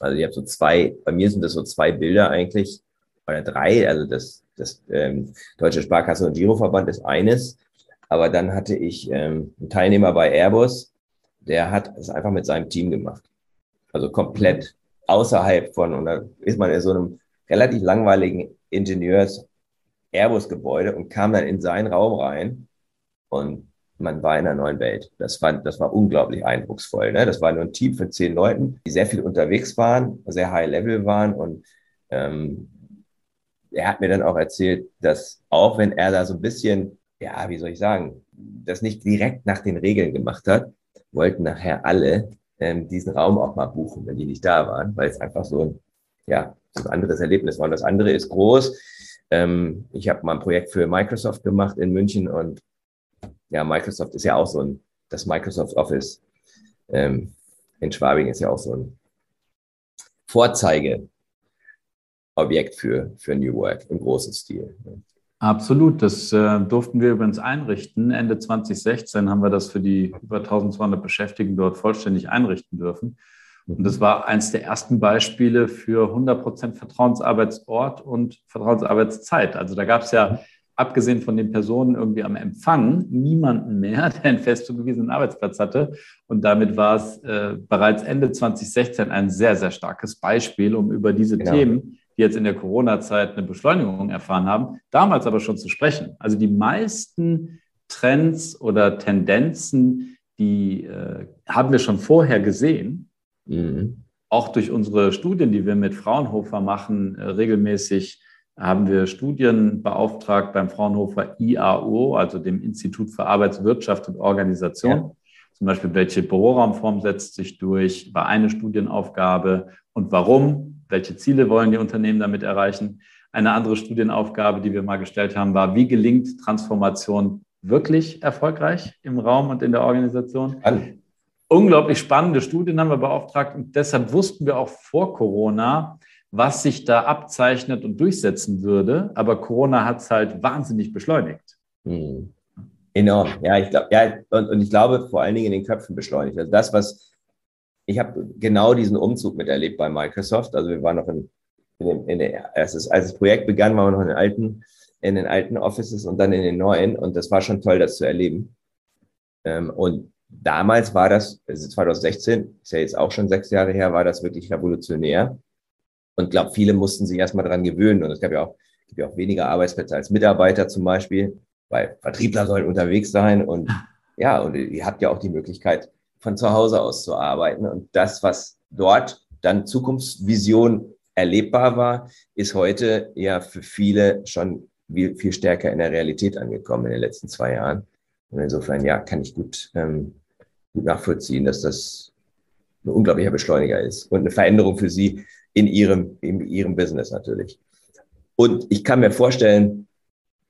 B: Also ich habe so zwei, bei mir sind das so zwei Bilder eigentlich, oder drei, also das, das ähm, Deutsche Sparkasse und Giroverband ist eines, aber dann hatte ich ähm, einen Teilnehmer bei Airbus, der hat es einfach mit seinem Team gemacht. Also komplett außerhalb von, und da ist man in so einem relativ langweiligen Ingenieurs Airbus-Gebäude und kam dann in seinen Raum rein und man war in einer neuen Welt. Das war, das war unglaublich eindrucksvoll. Ne? Das war nur ein Team von zehn Leuten, die sehr viel unterwegs waren, sehr high level waren und ähm, er hat mir dann auch erzählt, dass auch wenn er da so ein bisschen, ja, wie soll ich sagen, das nicht direkt nach den Regeln gemacht hat, wollten nachher alle ähm, diesen Raum auch mal buchen, wenn die nicht da waren, weil es einfach so ein, ja, so ein anderes Erlebnis war. Und das andere ist groß. Ähm, ich habe mal ein Projekt für Microsoft gemacht in München und ja, Microsoft ist ja auch so ein, das Microsoft Office ähm, in Schwabing ist ja auch so ein Vorzeigeobjekt für, für New Work im großen Stil.
C: Absolut, das äh, durften wir übrigens einrichten. Ende 2016 haben wir das für die über 1200 Beschäftigten dort vollständig einrichten dürfen. Und das war eines der ersten Beispiele für 100 Prozent Vertrauensarbeitsort und Vertrauensarbeitszeit. Also da gab es ja abgesehen von den Personen irgendwie am Empfang, niemanden mehr, der einen fest zugewiesenen Arbeitsplatz hatte. Und damit war es äh, bereits Ende 2016 ein sehr, sehr starkes Beispiel, um über diese genau. Themen, die jetzt in der Corona-Zeit eine Beschleunigung erfahren haben, damals aber schon zu sprechen. Also die meisten Trends oder Tendenzen, die äh, haben wir schon vorher gesehen. Mhm. Auch durch unsere Studien, die wir mit Fraunhofer machen, äh, regelmäßig haben wir Studien beauftragt beim Fraunhofer IAO, also dem Institut für Arbeitswirtschaft und Organisation. Ja. Zum Beispiel, welche Büroraumform setzt sich durch, war eine Studienaufgabe und warum, welche Ziele wollen die Unternehmen damit erreichen. Eine andere Studienaufgabe, die wir mal gestellt haben, war, wie gelingt Transformation wirklich erfolgreich im Raum und in der Organisation? Spannend. Unglaublich spannende Studien haben wir beauftragt und deshalb wussten wir auch vor Corona, was sich da abzeichnet und durchsetzen würde. Aber Corona hat es halt wahnsinnig beschleunigt.
B: Hm. Enorm. Ja, ich glaube, ja, und, und ich glaube vor allen Dingen in den Köpfen beschleunigt. Also das, was ich habe genau diesen Umzug miterlebt bei Microsoft. Also wir waren noch in, in, dem, in der, als, es, als das Projekt begann, waren wir noch in den alten, in den alten Offices und dann in den neuen. Und das war schon toll, das zu erleben. Ähm, und damals war das, also 2016, ist ja jetzt auch schon sechs Jahre her, war das wirklich revolutionär. Und glaube, viele mussten sich erstmal dran gewöhnen. Und es gab ja auch, gibt ja auch weniger Arbeitsplätze als Mitarbeiter zum Beispiel, weil Vertriebler sollen unterwegs sein. Und ja, und ihr habt ja auch die Möglichkeit, von zu Hause aus zu arbeiten. Und das, was dort dann Zukunftsvision erlebbar war, ist heute ja für viele schon viel, viel stärker in der Realität angekommen in den letzten zwei Jahren. Und insofern, ja, kann ich gut, ähm, gut nachvollziehen, dass das ein unglaublicher Beschleuniger ist und eine Veränderung für Sie, in ihrem, in ihrem Business natürlich. Und ich kann mir vorstellen,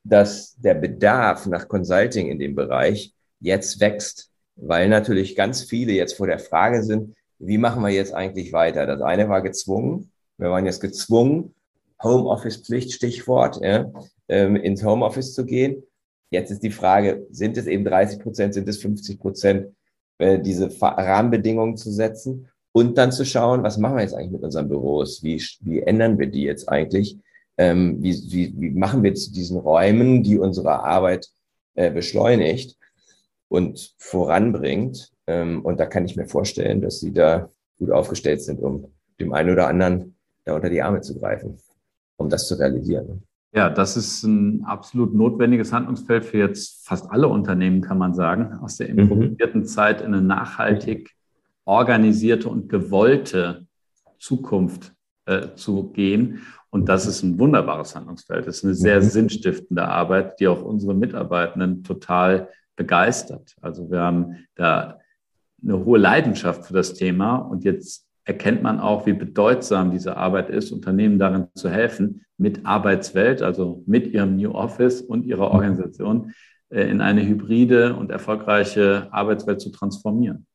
B: dass der Bedarf nach Consulting in dem Bereich jetzt wächst, weil natürlich ganz viele jetzt vor der Frage sind, wie machen wir jetzt eigentlich weiter? Das eine war gezwungen, wir waren jetzt gezwungen, Homeoffice-Pflicht, Stichwort, ja, ähm, ins Homeoffice zu gehen. Jetzt ist die Frage, sind es eben 30 Prozent, sind es 50 Prozent, äh, diese Rahmenbedingungen zu setzen? Und dann zu schauen, was machen wir jetzt eigentlich mit unseren Büros? Wie, wie ändern wir die jetzt eigentlich? Ähm, wie, wie, wie machen wir zu diesen Räumen, die unsere Arbeit äh, beschleunigt und voranbringt? Ähm, und da kann ich mir vorstellen, dass Sie da gut aufgestellt sind, um dem einen oder anderen da unter die Arme zu greifen, um das zu realisieren.
C: Ja, das ist ein absolut notwendiges Handlungsfeld für jetzt fast alle Unternehmen, kann man sagen, aus der mhm. improvisierten mhm. Zeit in eine nachhaltig organisierte und gewollte Zukunft äh, zu gehen. Und das ist ein wunderbares Handlungsfeld. Das ist eine sehr mhm. sinnstiftende Arbeit, die auch unsere Mitarbeitenden total begeistert. Also wir haben da eine hohe Leidenschaft für das Thema und jetzt erkennt man auch, wie bedeutsam diese Arbeit ist, Unternehmen darin zu helfen, mit Arbeitswelt, also mit ihrem New Office und ihrer. Organisation äh, in eine hybride und erfolgreiche Arbeitswelt zu transformieren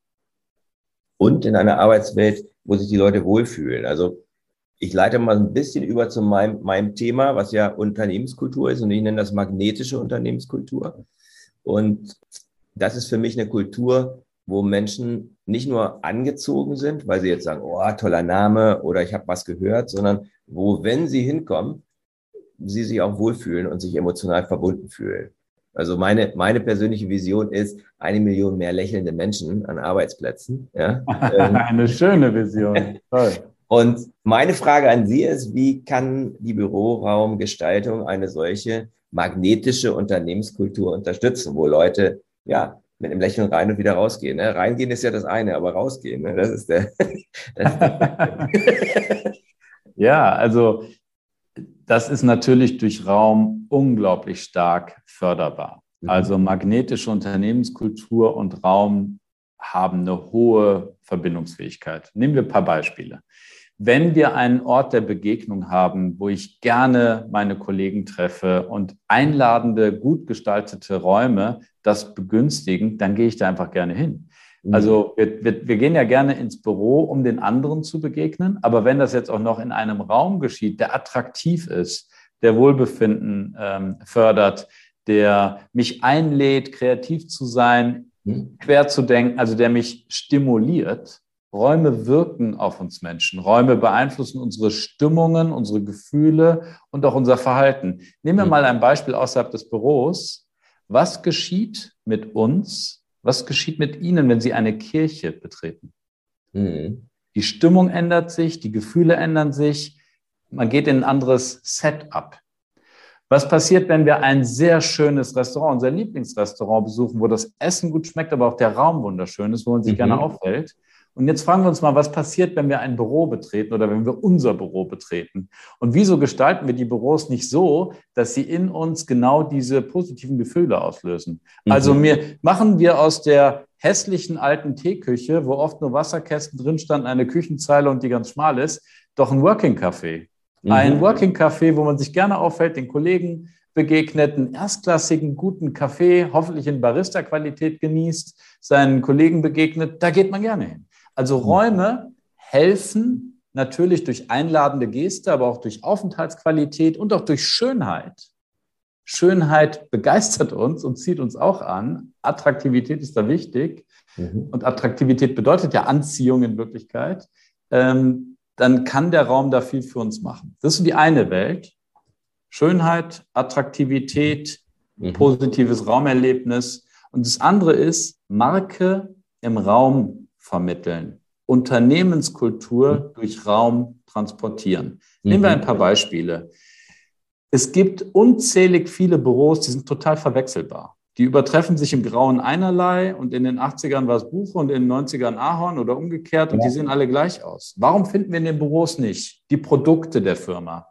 B: und in einer Arbeitswelt, wo sich die Leute wohlfühlen. Also ich leite mal ein bisschen über zu meinem, meinem Thema, was ja Unternehmenskultur ist und ich nenne das magnetische Unternehmenskultur. Und das ist für mich eine Kultur, wo Menschen nicht nur angezogen sind, weil sie jetzt sagen, oh, toller Name oder ich habe was gehört, sondern wo, wenn sie hinkommen, sie sich auch wohlfühlen und sich emotional verbunden fühlen. Also meine, meine persönliche Vision ist eine Million mehr lächelnde Menschen an Arbeitsplätzen. Ja?
C: Ähm, eine schöne Vision. Toll.
B: Und meine Frage an Sie ist, wie kann die Büroraumgestaltung eine solche magnetische Unternehmenskultur unterstützen, wo Leute ja mit einem Lächeln rein und wieder rausgehen. Ne? Reingehen ist ja das eine, aber rausgehen, ne? das ist der. Das ist der
C: ja, also das ist natürlich durch Raum unglaublich stark förderbar. Mhm. Also magnetische Unternehmenskultur und Raum haben eine hohe Verbindungsfähigkeit. Nehmen wir ein paar Beispiele. Wenn wir einen Ort der Begegnung haben, wo ich gerne meine Kollegen treffe und einladende, gut gestaltete Räume das begünstigen, dann gehe ich da einfach gerne hin. Mhm. Also wir, wir, wir, gehen ja gerne ins Büro, um den anderen zu begegnen. Aber wenn das jetzt auch noch in einem Raum geschieht, der attraktiv ist, der Wohlbefinden ähm, fördert, der mich einlädt, kreativ zu sein, mhm. quer zu denken, also der mich stimuliert, Räume wirken auf uns Menschen. Räume beeinflussen unsere Stimmungen, unsere Gefühle und auch unser Verhalten. Nehmen wir mhm. mal ein Beispiel außerhalb des Büros. Was geschieht mit uns? Was geschieht mit Ihnen, wenn Sie eine Kirche betreten? Mhm. Die Stimmung ändert sich, die Gefühle ändern sich. Man geht in ein anderes Setup. Was passiert, wenn wir ein sehr schönes Restaurant, unser Lieblingsrestaurant besuchen, wo das Essen gut schmeckt, aber auch der Raum wunderschön ist, wo man sich mhm. gerne aufhält? Und jetzt fragen wir uns mal, was passiert, wenn wir ein Büro betreten oder wenn wir unser Büro betreten? Und wieso gestalten wir die Büros nicht so, dass sie in uns genau diese positiven Gefühle auslösen? Mhm. Also mir, machen wir aus der hässlichen alten Teeküche, wo oft nur Wasserkästen drin standen, eine Küchenzeile und die ganz schmal ist, doch ein Working Café. Mhm. Ein Working Café, wo man sich gerne auffällt, den Kollegen begegnet, einen erstklassigen, guten Kaffee, hoffentlich in Barista-Qualität genießt, seinen Kollegen begegnet, da geht man gerne hin. Also mhm. Räume helfen natürlich durch einladende Geste, aber auch durch Aufenthaltsqualität und auch durch Schönheit. Schönheit begeistert uns und zieht uns auch an. Attraktivität ist da wichtig. Mhm. Und Attraktivität bedeutet ja Anziehung in Wirklichkeit. Ähm, dann kann der Raum da viel für uns machen. Das ist die eine Welt. Schönheit, Attraktivität, mhm. positives Raumerlebnis. Und das andere ist Marke im Raum vermitteln, Unternehmenskultur mhm. durch Raum transportieren. Nehmen wir mhm. ein paar Beispiele. Es gibt unzählig viele Büros, die sind total verwechselbar. Die übertreffen sich im Grauen einerlei und in den 80ern war es Buche und in den 90ern Ahorn oder umgekehrt und ja. die sehen alle gleich aus. Warum finden wir in den Büros nicht die Produkte der Firma,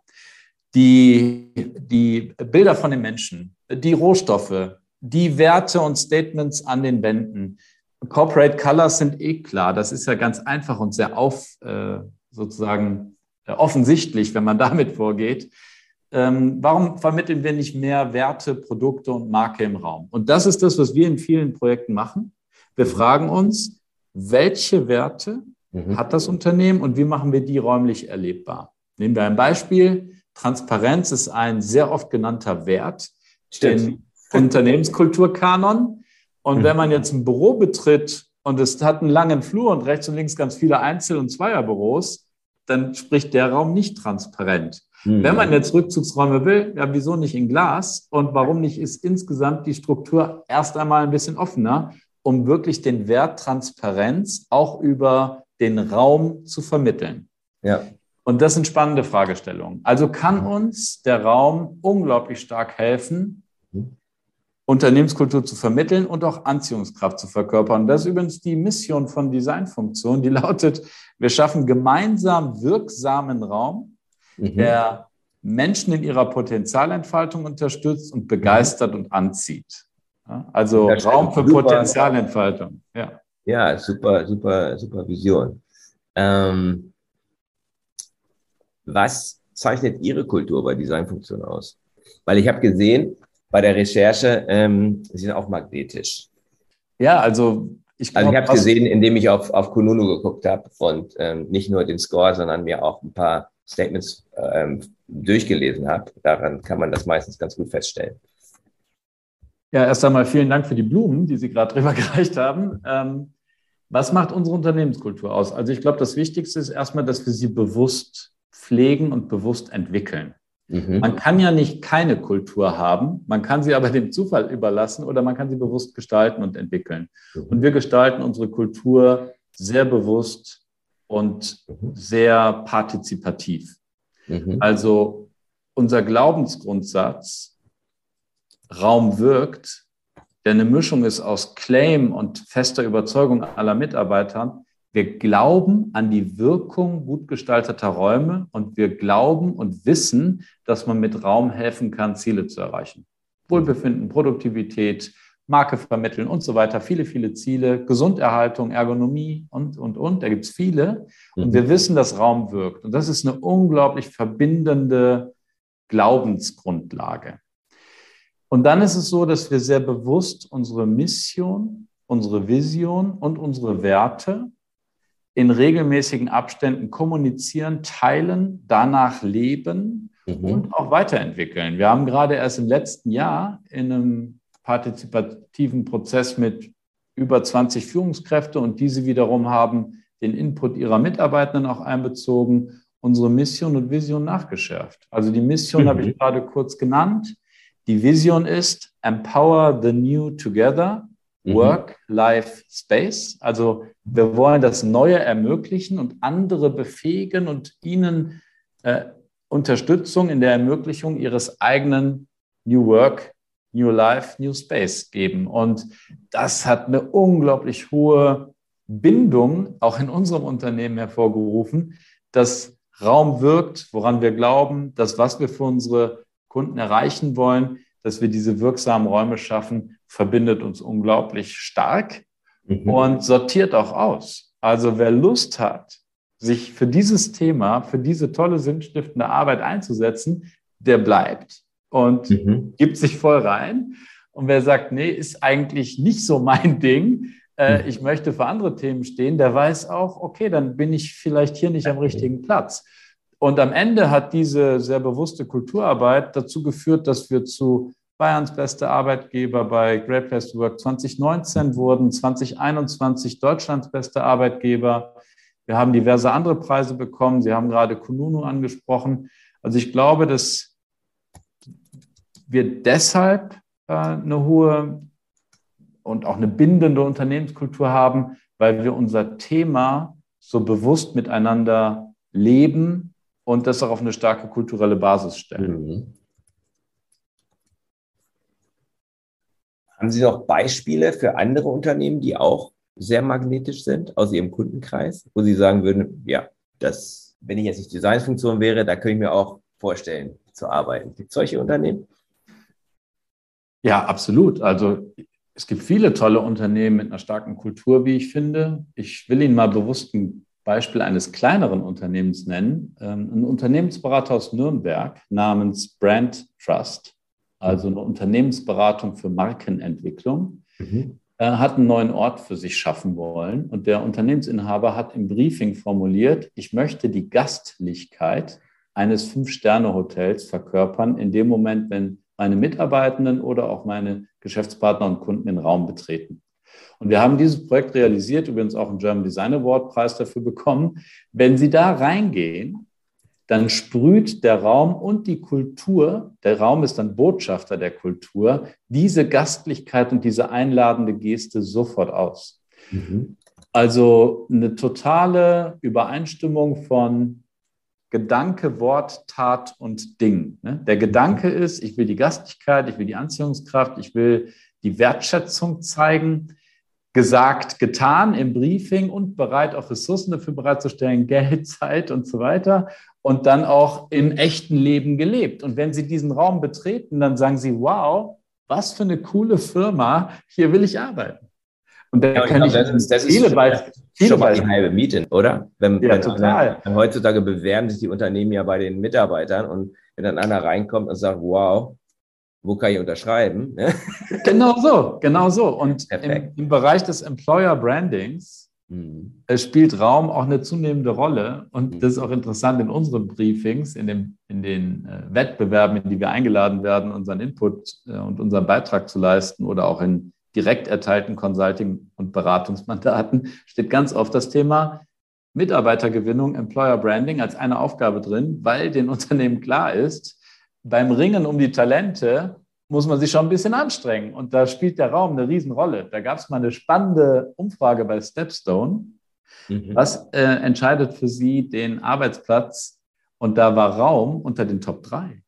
C: die, die Bilder von den Menschen, die Rohstoffe, die Werte und Statements an den Wänden? Corporate Colors sind eh klar. Das ist ja ganz einfach und sehr auf, äh, sozusagen äh, offensichtlich, wenn man damit vorgeht ähm, warum vermitteln wir nicht mehr Werte, Produkte und Marke im Raum? Und das ist das, was wir in vielen Projekten machen. Wir fragen uns, welche Werte mhm. hat das Unternehmen und wie machen wir die räumlich erlebbar? Nehmen wir ein Beispiel. Transparenz ist ein sehr oft genannter Wert Stimmt. im Unternehmenskulturkanon. Und mhm. wenn man jetzt ein Büro betritt und es hat einen langen Flur und rechts und links ganz viele Einzel- und Zweierbüros, dann spricht der Raum nicht transparent. Mhm. Wenn man jetzt Rückzugsräume will, ja, wieso nicht in Glas? Und warum nicht ist insgesamt die Struktur erst einmal ein bisschen offener, um wirklich den Wert Transparenz auch über den Raum zu vermitteln? Ja. Und das sind spannende Fragestellungen. Also kann uns der Raum unglaublich stark helfen. Unternehmenskultur zu vermitteln und auch Anziehungskraft zu verkörpern. Das ist übrigens die Mission von Designfunktion, die lautet, wir schaffen gemeinsam wirksamen Raum, mhm. der Menschen in ihrer Potenzialentfaltung unterstützt und begeistert mhm. und anzieht. Also Raum für super. Potenzialentfaltung.
B: Ja. ja, super, super, super Vision. Ähm, was zeichnet Ihre Kultur bei Designfunktion aus? Weil ich habe gesehen, bei der Recherche, ähm, Sie sind auch magnetisch.
C: Ja, also ich
B: glaube. Also ich habe gesehen, indem ich auf, auf Kununu geguckt habe und ähm, nicht nur den Score, sondern mir auch ein paar Statements ähm, durchgelesen habe. Daran kann man das meistens ganz gut feststellen.
C: Ja, erst einmal vielen Dank für die Blumen, die Sie gerade drüber gereicht haben. Ähm, was macht unsere Unternehmenskultur aus? Also ich glaube, das Wichtigste ist erstmal, dass wir sie bewusst pflegen und bewusst entwickeln. Mhm. Man kann ja nicht keine Kultur haben, man kann sie aber dem Zufall überlassen oder man kann sie bewusst gestalten und entwickeln. Mhm. Und wir gestalten unsere Kultur sehr bewusst und mhm. sehr partizipativ. Mhm. Also unser Glaubensgrundsatz, Raum wirkt, der eine Mischung ist aus Claim und fester Überzeugung aller Mitarbeitern. Wir glauben an die Wirkung gut gestalteter Räume und wir glauben und wissen, dass man mit Raum helfen kann, Ziele zu erreichen. Wohlbefinden, Produktivität, Marke vermitteln und so weiter. Viele, viele Ziele, Gesunderhaltung, Ergonomie und, und, und. Da gibt es viele. Und mhm. wir wissen, dass Raum wirkt. Und das ist eine unglaublich verbindende Glaubensgrundlage. Und dann ist es so, dass wir sehr bewusst unsere Mission, unsere Vision und unsere Werte in regelmäßigen Abständen kommunizieren, teilen, danach leben mhm. und auch weiterentwickeln. Wir haben gerade erst im letzten Jahr in einem partizipativen Prozess mit über 20 Führungskräfte und diese wiederum haben den Input ihrer Mitarbeitenden auch einbezogen, unsere Mission und Vision nachgeschärft. Also die Mission mhm. habe ich gerade kurz genannt. Die Vision ist Empower the New Together, mhm. Work, Life, Space. Also wir wollen das Neue ermöglichen und andere befähigen und ihnen äh, Unterstützung in der Ermöglichung ihres eigenen New Work, New Life, New Space geben. Und das hat eine unglaublich hohe Bindung auch in unserem Unternehmen hervorgerufen, dass Raum wirkt, woran wir glauben, dass was wir für unsere Kunden erreichen wollen, dass wir diese wirksamen Räume schaffen, verbindet uns unglaublich stark mhm. und sortiert auch aus. Also wer Lust hat, sich für dieses Thema, für diese tolle sinnstiftende Arbeit einzusetzen, der bleibt und mhm. gibt sich voll rein. Und wer sagt, nee, ist eigentlich nicht so mein Ding, äh, mhm. ich möchte für andere Themen stehen, der weiß auch, okay, dann bin ich vielleicht hier nicht am richtigen Platz. Und am Ende hat diese sehr bewusste Kulturarbeit dazu geführt, dass wir zu Bayerns beste Arbeitgeber bei Great Place to Work 2019 wurden, 2021 Deutschlands beste Arbeitgeber. Wir haben diverse andere Preise bekommen. Sie haben gerade Kununu angesprochen. Also ich glaube, dass wir deshalb äh, eine hohe und auch eine bindende Unternehmenskultur haben, weil wir unser Thema so bewusst miteinander leben und das auch auf eine starke kulturelle Basis stellen. Mhm.
B: Haben Sie noch Beispiele für andere Unternehmen, die auch sehr magnetisch sind aus Ihrem Kundenkreis, wo Sie sagen würden, ja, das, wenn ich jetzt nicht Designfunktion wäre, da könnte ich mir auch vorstellen zu arbeiten. Gibt es solche Unternehmen?
C: Ja, absolut. Also es gibt viele tolle Unternehmen mit einer starken Kultur, wie ich finde. Ich will Ihnen mal bewusst ein Beispiel eines kleineren Unternehmens nennen. Ähm, ein Unternehmensberater aus Nürnberg namens Brand Trust, also eine Unternehmensberatung für Markenentwicklung, mhm. Äh, hat einen neuen Ort für sich schaffen wollen. Und der Unternehmensinhaber hat im Briefing formuliert, ich möchte die Gastlichkeit eines Fünf-Sterne-Hotels verkörpern in dem Moment, wenn meine Mitarbeitenden oder auch meine Geschäftspartner und Kunden den Raum betreten. Und wir haben dieses Projekt realisiert, übrigens auch einen German Design Award Preis dafür bekommen. Wenn Sie da reingehen, dann sprüht der Raum und die Kultur, der Raum ist dann Botschafter der Kultur, diese Gastlichkeit und diese einladende Geste sofort aus. Mhm. Also eine totale Übereinstimmung von Gedanke, Wort, Tat und Ding. Ne? Der Gedanke ist, ich will die Gastlichkeit, ich will die Anziehungskraft, ich will die Wertschätzung zeigen. Gesagt, getan im Briefing und bereit, auch Ressourcen dafür bereitzustellen, Geld, Zeit und so weiter. Und dann auch im echten Leben gelebt. Und wenn Sie diesen Raum betreten, dann sagen Sie, wow, was für eine coole Firma, hier will ich arbeiten.
B: Und da ja, kann ich, das ist, das viele Beispiele. Schon mal die halbe Miete, oder? Wenn, ja, wenn total. Einer, heutzutage bewerben sich die Unternehmen ja bei den Mitarbeitern und wenn dann einer reinkommt und sagt, wow, wo kann ich unterschreiben?
C: genau so, genau so. Und im, im, Bereich des Employer Brandings mhm. spielt Raum auch eine zunehmende Rolle. Und mhm. das ist auch interessant in unseren Briefings, in, dem, in den äh, Wettbewerben, in die wir eingeladen werden, unseren Input äh, und unseren Beitrag zu leisten oder auch in direkt erteilten Consulting- und Beratungsmandaten steht ganz oft das Thema Mitarbeitergewinnung, Employer Branding als eine Aufgabe drin, weil den Unternehmen klar ist, beim Ringen um die Talente muss man sich schon ein bisschen anstrengen. Und da spielt der Raum eine Riesenrolle. Da gab es mal eine spannende Umfrage bei Stepstone. Mhm. Was äh, entscheidet für Sie den Arbeitsplatz? Und da war Raum unter den Top 3.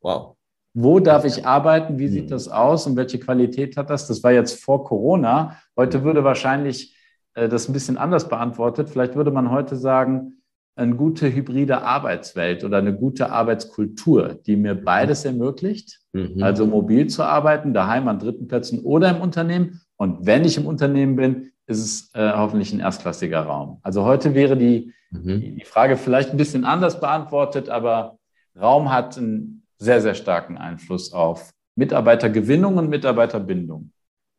C: Wow. Wo darf ich arbeiten? Wie sieht mhm. das aus und welche Qualität hat das? Das war jetzt vor Corona. Heute würde wahrscheinlich äh, das ein bisschen anders beantwortet. Vielleicht würde man heute sagen, eine gute hybride Arbeitswelt oder eine gute Arbeitskultur, die mir mhm. beides ermöglicht, mhm. also mobil zu arbeiten, daheim an dritten Plätzen oder im Unternehmen. Und wenn ich im Unternehmen bin, ist es äh, hoffentlich ein erstklassiger Raum. Also heute wäre die, mhm. die Frage vielleicht ein bisschen anders beantwortet, aber Raum hat ein sehr, sehr starken Einfluss auf Mitarbeitergewinnung und Mitarbeiterbindung.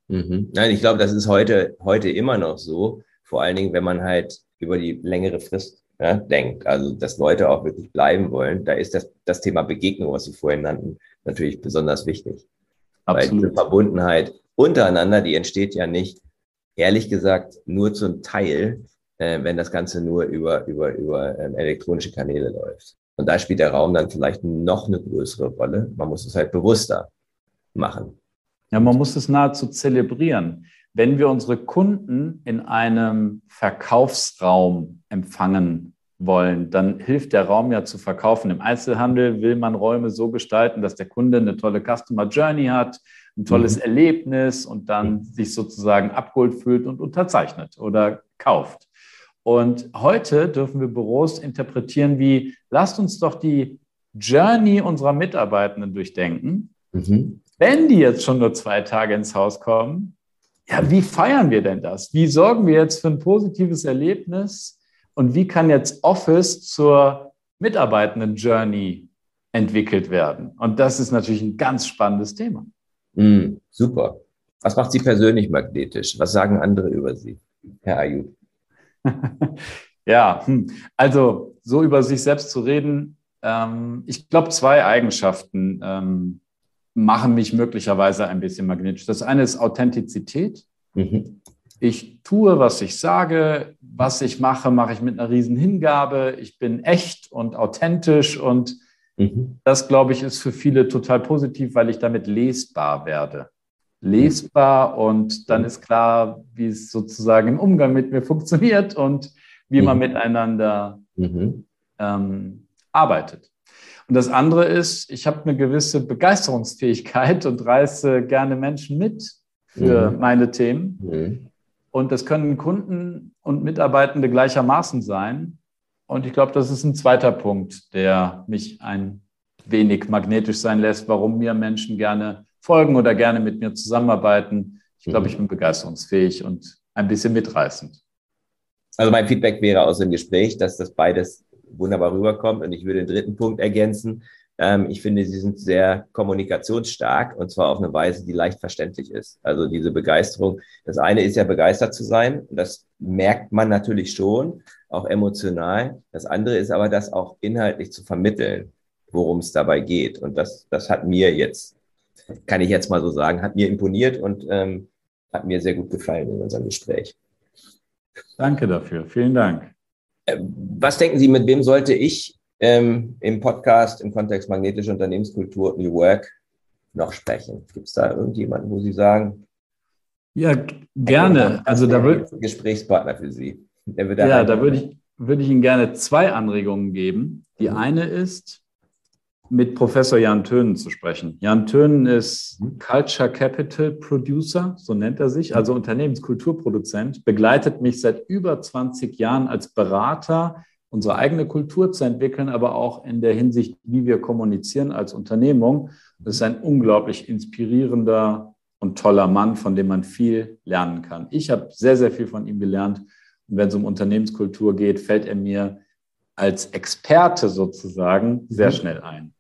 B: Mhm. Nein, ich glaube, das ist heute, heute immer noch so. Vor allen Dingen, wenn man halt über die längere Frist ja, denkt, also dass Leute auch wirklich bleiben wollen, da ist das, das Thema Begegnung, was Sie vorhin nannten, natürlich besonders wichtig. Absolut. Weil diese Verbundenheit untereinander, die entsteht ja nicht, ehrlich gesagt, nur zum Teil äh, wenn das Ganze nur über, über, über ähm, elektronische Kanäle läuft. Und da spielt der Raum dann vielleicht noch eine größere Rolle. Man muss es halt bewusster machen.
C: Ja, man muss es nahezu zelebrieren. Wenn wir unsere Kunden in einem Verkaufsraum empfangen wollen, dann hilft der Raum ja zu verkaufen. Im Einzelhandel will man Räume so gestalten, dass der Kunde eine tolle Customer Journey hat, ein tolles mhm. Erlebnis und dann sich sozusagen abgeholt fühlt und unterzeichnet oder kauft. Und heute dürfen wir Büros interpretieren wie, lasst uns doch die Journey unserer Mitarbeitenden durchdenken. Mhm. Wenn die jetzt schon nur zwei Tage ins Haus kommen, ja, wie feiern wir denn das? Wie sorgen wir jetzt für ein positives Erlebnis? Und wie kann jetzt Office zur Mitarbeitenden Journey entwickelt werden? Und das ist natürlich ein ganz spannendes Thema.
B: Mm, super. Was macht Sie persönlich magnetisch? Was sagen andere über Sie, Herr Ayub?
C: ja, hm. also so über sich selbst zu reden, ähm, ich glaube, zwei Eigenschaften ähm, machen mich möglicherweise ein bisschen magnetisch. Das eine ist Authentizität. Mhm. Ich tue, was ich sage, was ich mache, mache ich mit einer riesen Hingabe. Ich bin echt und authentisch und mhm. das, glaube ich, ist für viele total positiv, weil ich damit lesbar werde. Lesbar und dann mhm. ist klar, wie es sozusagen im Umgang mit mir funktioniert und wie man mhm. miteinander mhm. ähm, arbeitet. Und das andere ist, ich habe eine gewisse Begeisterungsfähigkeit und reiße gerne Menschen mit für mhm. meine Themen. Mhm. Und das können Kunden und Mitarbeitende gleichermaßen sein. Und ich glaube, das ist ein zweiter Punkt, der mich ein wenig magnetisch sein lässt, warum mir Menschen gerne folgen oder gerne mit mir zusammenarbeiten. Ich glaube, mhm. ich bin begeisterungsfähig und ein bisschen mitreißend.
B: Also mein Feedback wäre aus dem Gespräch, dass das beides wunderbar rüberkommt. Und ich würde den dritten Punkt ergänzen. Ähm, ich finde, sie sind sehr kommunikationsstark und zwar auf eine Weise, die leicht verständlich ist. Also diese Begeisterung. Das eine ist ja begeistert zu sein. Das merkt man natürlich schon, auch emotional. Das andere ist aber, das auch inhaltlich zu vermitteln, worum es dabei geht. Und das, das hat mir jetzt, kann ich jetzt mal so sagen, hat mir imponiert und ähm, hat mir sehr gut gefallen in unserem Gespräch.
C: Danke dafür. Vielen Dank.
B: Äh, was denken Sie, mit wem sollte ich ähm, im Podcast im Kontext magnetische Unternehmenskultur New Work noch sprechen? Gibt es da irgendjemanden, wo Sie sagen?
C: Ja, gerne. Also da wird
B: Gesprächspartner für Sie.
C: ja, da würde ich, würde ich Ihnen gerne zwei Anregungen geben. Die mhm. eine ist, mit Professor Jan Tönen zu sprechen. Jan Tönen ist mhm. Culture Capital Producer, so nennt er sich, also Unternehmenskulturproduzent, begleitet mich seit über 20 Jahren als Berater, unsere eigene Kultur zu entwickeln, aber auch in der Hinsicht, wie wir kommunizieren als Unternehmung. Das ist ein unglaublich inspirierender und toller Mann, von dem man viel lernen kann. Ich habe sehr, sehr viel von ihm gelernt. Und wenn es um Unternehmenskultur geht, fällt er mir als Experte sozusagen sehr mhm. schnell ein.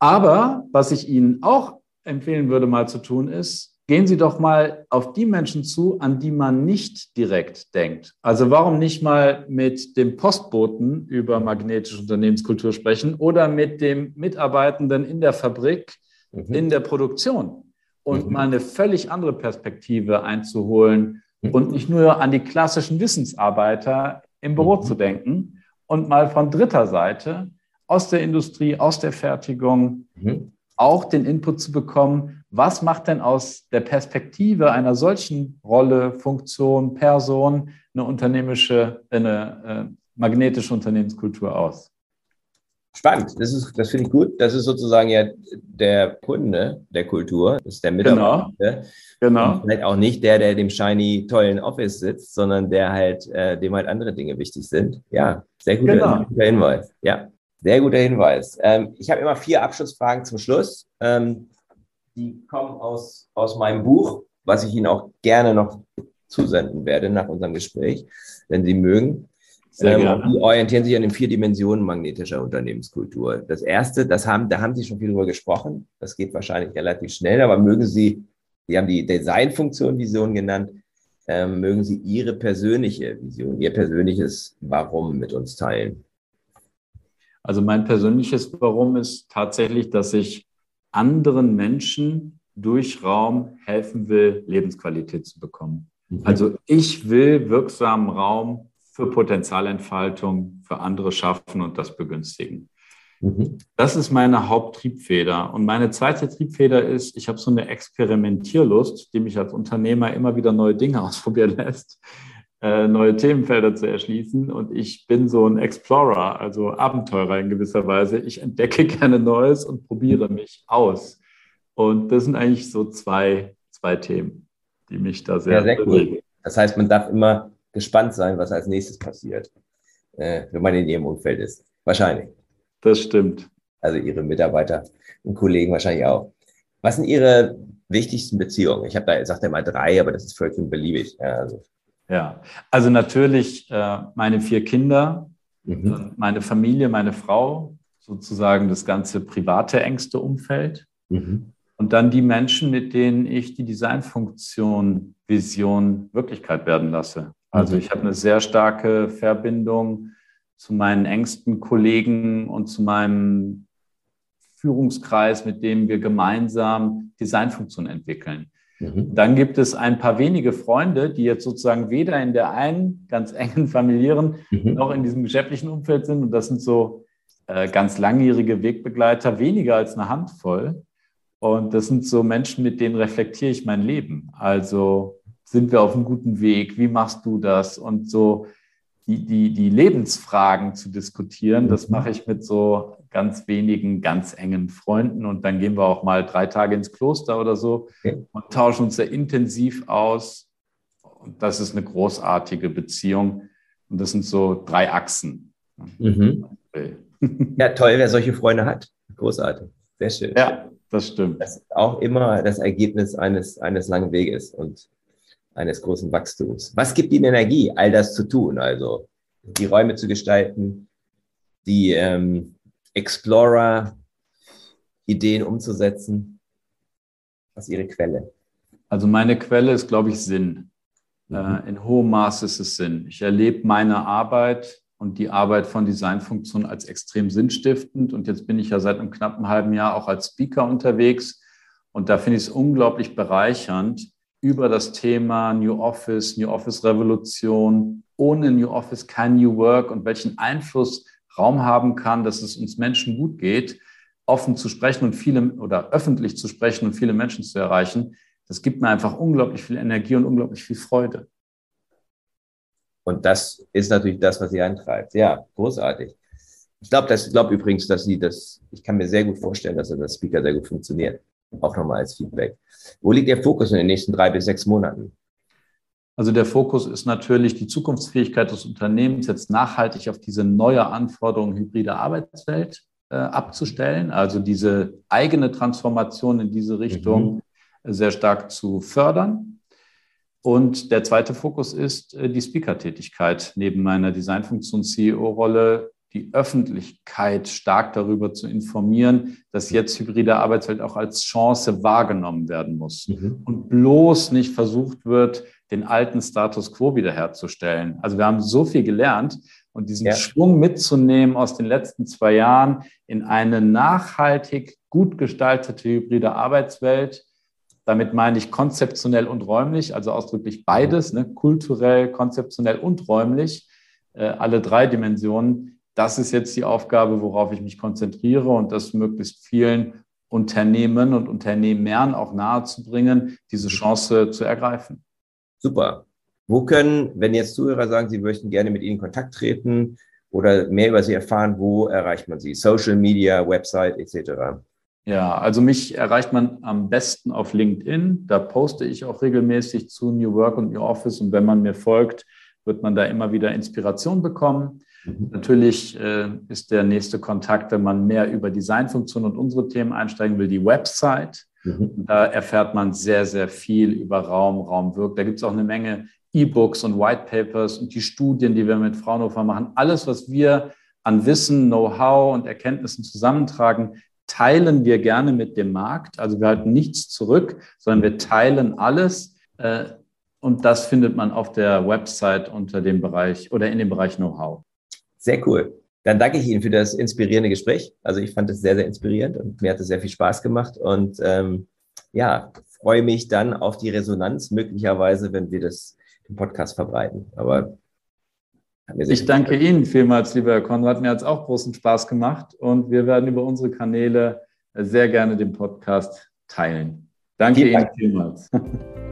C: Aber was ich Ihnen auch empfehlen würde, mal zu tun, ist, gehen Sie doch mal auf die Menschen zu, an die man nicht direkt denkt. Also warum nicht mal mit dem Postboten über magnetische Unternehmenskultur sprechen oder mit dem Mitarbeitenden in der Fabrik, mhm. in der Produktion und mhm. mal eine völlig andere Perspektive einzuholen mhm. und nicht nur an die klassischen Wissensarbeiter im Büro mhm. zu denken, und mal von dritter Seite aus der Industrie, aus der Fertigung mhm. auch den Input zu bekommen, was macht denn aus der Perspektive einer solchen Rolle, Funktion, Person eine unternehmische, eine äh, magnetische Unternehmenskultur aus?
B: Spannend, das, ist, das finde ich gut. Das ist sozusagen ja der Kunde der Kultur, das ist der Mitarbeiter. Genau. genau. Und vielleicht auch nicht der, der dem shiny, tollen Office sitzt, sondern der halt, äh, dem halt andere Dinge wichtig sind. Ja, sehr guter, genau. guter Hinweis. Ja, sehr guter Hinweis. Ähm, ich habe immer vier Abschlussfragen zum Schluss. Ähm, die kommen aus, aus meinem Buch, was ich Ihnen auch gerne noch zusenden werde nach unserem Gespräch, wenn Sie mögen. Ähm, die orientieren sich an den vier Dimensionen magnetischer Unternehmenskultur. Das erste, das haben, da haben Sie schon viel drüber gesprochen. Das geht wahrscheinlich relativ schnell, aber mögen Sie, Sie haben die Designfunktion Vision genannt, ähm, mögen Sie Ihre persönliche Vision, Ihr persönliches Warum mit uns teilen?
C: Also mein persönliches Warum ist tatsächlich, dass ich anderen Menschen durch Raum helfen will, Lebensqualität zu bekommen. Mhm. Also ich will wirksamen Raum für Potenzialentfaltung für andere schaffen und das begünstigen. Mhm. Das ist meine Haupttriebfeder. Und meine zweite Triebfeder ist, ich habe so eine Experimentierlust, die mich als Unternehmer immer wieder neue Dinge ausprobieren lässt, neue Themenfelder zu erschließen. Und ich bin so ein Explorer, also Abenteurer in gewisser Weise. Ich entdecke gerne Neues und probiere mich aus. Und das sind eigentlich so zwei, zwei Themen, die mich da sehr, ja,
B: sehr bewegen. Cool. Das heißt, man darf immer gespannt sein, was als nächstes passiert, äh, wenn man in ihrem Umfeld ist. Wahrscheinlich.
C: Das stimmt.
B: Also Ihre Mitarbeiter und Kollegen wahrscheinlich auch. Was sind Ihre wichtigsten Beziehungen? Ich habe da, sagt er mal drei, aber das ist vollkommen beliebig.
C: Ja, also, ja. also natürlich äh, meine vier Kinder, mhm. meine Familie, meine Frau, sozusagen das ganze private, engste Umfeld. Mhm. Und dann die Menschen, mit denen ich die Designfunktion, Vision Wirklichkeit werden lasse. Also mhm. ich habe eine sehr starke Verbindung zu meinen engsten Kollegen und zu meinem Führungskreis, mit dem wir gemeinsam Designfunktionen entwickeln. Mhm. Dann gibt es ein paar wenige Freunde, die jetzt sozusagen weder in der einen ganz engen familiären mhm. noch in diesem geschäftlichen Umfeld sind. Und das sind so äh, ganz langjährige Wegbegleiter, weniger als eine Handvoll. Und das sind so Menschen, mit denen reflektiere ich mein Leben. Also sind wir auf einem guten Weg? Wie machst du das? Und so die, die, die Lebensfragen zu diskutieren. Das mhm. mache ich mit so ganz wenigen, ganz engen Freunden. Und dann gehen wir auch mal drei Tage ins Kloster oder so und tauschen uns sehr intensiv aus. Und das ist eine großartige Beziehung. Und das sind so drei Achsen.
B: Mhm. Ja, toll, wer solche Freunde hat. Großartig. Sehr schön.
C: Ja, das stimmt.
B: Das ist auch immer das Ergebnis eines, eines langen Weges. Und eines großen Wachstums. Was gibt Ihnen Energie, all das zu tun? Also die Räume zu gestalten, die ähm, Explorer-Ideen umzusetzen. Was ist Ihre Quelle?
C: Also meine Quelle ist, glaube ich, Sinn. Mhm. Äh, in hohem Maße ist es Sinn. Ich erlebe meine Arbeit und die Arbeit von Designfunktionen als extrem sinnstiftend. Und jetzt bin ich ja seit einem knappen halben Jahr auch als Speaker unterwegs. Und da finde ich es unglaublich bereichernd, über das Thema New Office, New Office Revolution, ohne New Office kein New Work und welchen Einfluss Raum haben kann, dass es uns Menschen gut geht, offen zu sprechen und viele oder öffentlich zu sprechen und viele Menschen zu erreichen. Das gibt mir einfach unglaublich viel Energie und unglaublich viel Freude.
B: Und das ist natürlich das, was Sie antreibt. Ja, großartig. Ich glaube, das glaube übrigens, dass Sie das, ich kann mir sehr gut vorstellen, dass das Speaker sehr gut funktioniert. Auch nochmal als Feedback. Wo liegt der Fokus in den nächsten drei bis sechs Monaten?
C: Also der Fokus ist natürlich die Zukunftsfähigkeit des Unternehmens, jetzt nachhaltig auf diese neue Anforderung hybride Arbeitswelt äh, abzustellen, also diese eigene Transformation in diese Richtung mhm. sehr stark zu fördern. Und der zweite Fokus ist äh, die Speaker-Tätigkeit. Neben meiner Designfunktion-CEO-Rolle die Öffentlichkeit stark darüber zu informieren, dass jetzt hybride Arbeitswelt auch als Chance wahrgenommen werden muss mhm. und bloß nicht versucht wird, den alten Status quo wiederherzustellen. Also wir haben so viel gelernt und diesen ja. Schwung mitzunehmen aus den letzten zwei Jahren in eine nachhaltig gut gestaltete hybride Arbeitswelt. Damit meine ich konzeptionell und räumlich, also ausdrücklich beides, ne? kulturell, konzeptionell und räumlich, äh, alle drei Dimensionen das ist jetzt die Aufgabe, worauf ich mich konzentriere und das möglichst vielen Unternehmen und Unternehmern auch nahezubringen, diese Chance zu ergreifen.
B: Super. Wo können, wenn jetzt Zuhörer sagen, sie möchten gerne mit Ihnen in Kontakt treten oder mehr über Sie erfahren, wo erreicht man Sie? Social Media, Website etc.
C: Ja, also mich erreicht man am besten auf LinkedIn. Da poste ich auch regelmäßig zu New Work und New Office. Und wenn man mir folgt, wird man da immer wieder Inspiration bekommen. Mhm. Natürlich äh, ist der nächste Kontakt, wenn man mehr über Designfunktionen und unsere Themen einsteigen will, die Website. Mhm. Da erfährt man sehr, sehr viel über Raum, Raumwirk. Da gibt es auch eine Menge E-Books und White Papers und die Studien, die wir mit Fraunhofer machen. Alles, was wir an Wissen, Know-how und Erkenntnissen zusammentragen, teilen wir gerne mit dem Markt. Also wir halten nichts zurück, sondern wir teilen alles. Äh, und das findet man auf der Website unter dem Bereich oder in dem Bereich Know-how.
B: Sehr cool. Dann danke ich Ihnen für das inspirierende Gespräch. Also ich fand es sehr, sehr inspirierend und mir hat es sehr viel Spaß gemacht. Und ähm, ja, freue mich dann auf die Resonanz möglicherweise, wenn wir das im Podcast verbreiten. Aber
C: ich danke Ihnen vielmals, lieber Herr Konrad. Mir hat es auch großen Spaß gemacht und wir werden über unsere Kanäle sehr gerne den Podcast teilen. Danke Vielen Ihnen Dank. vielmals.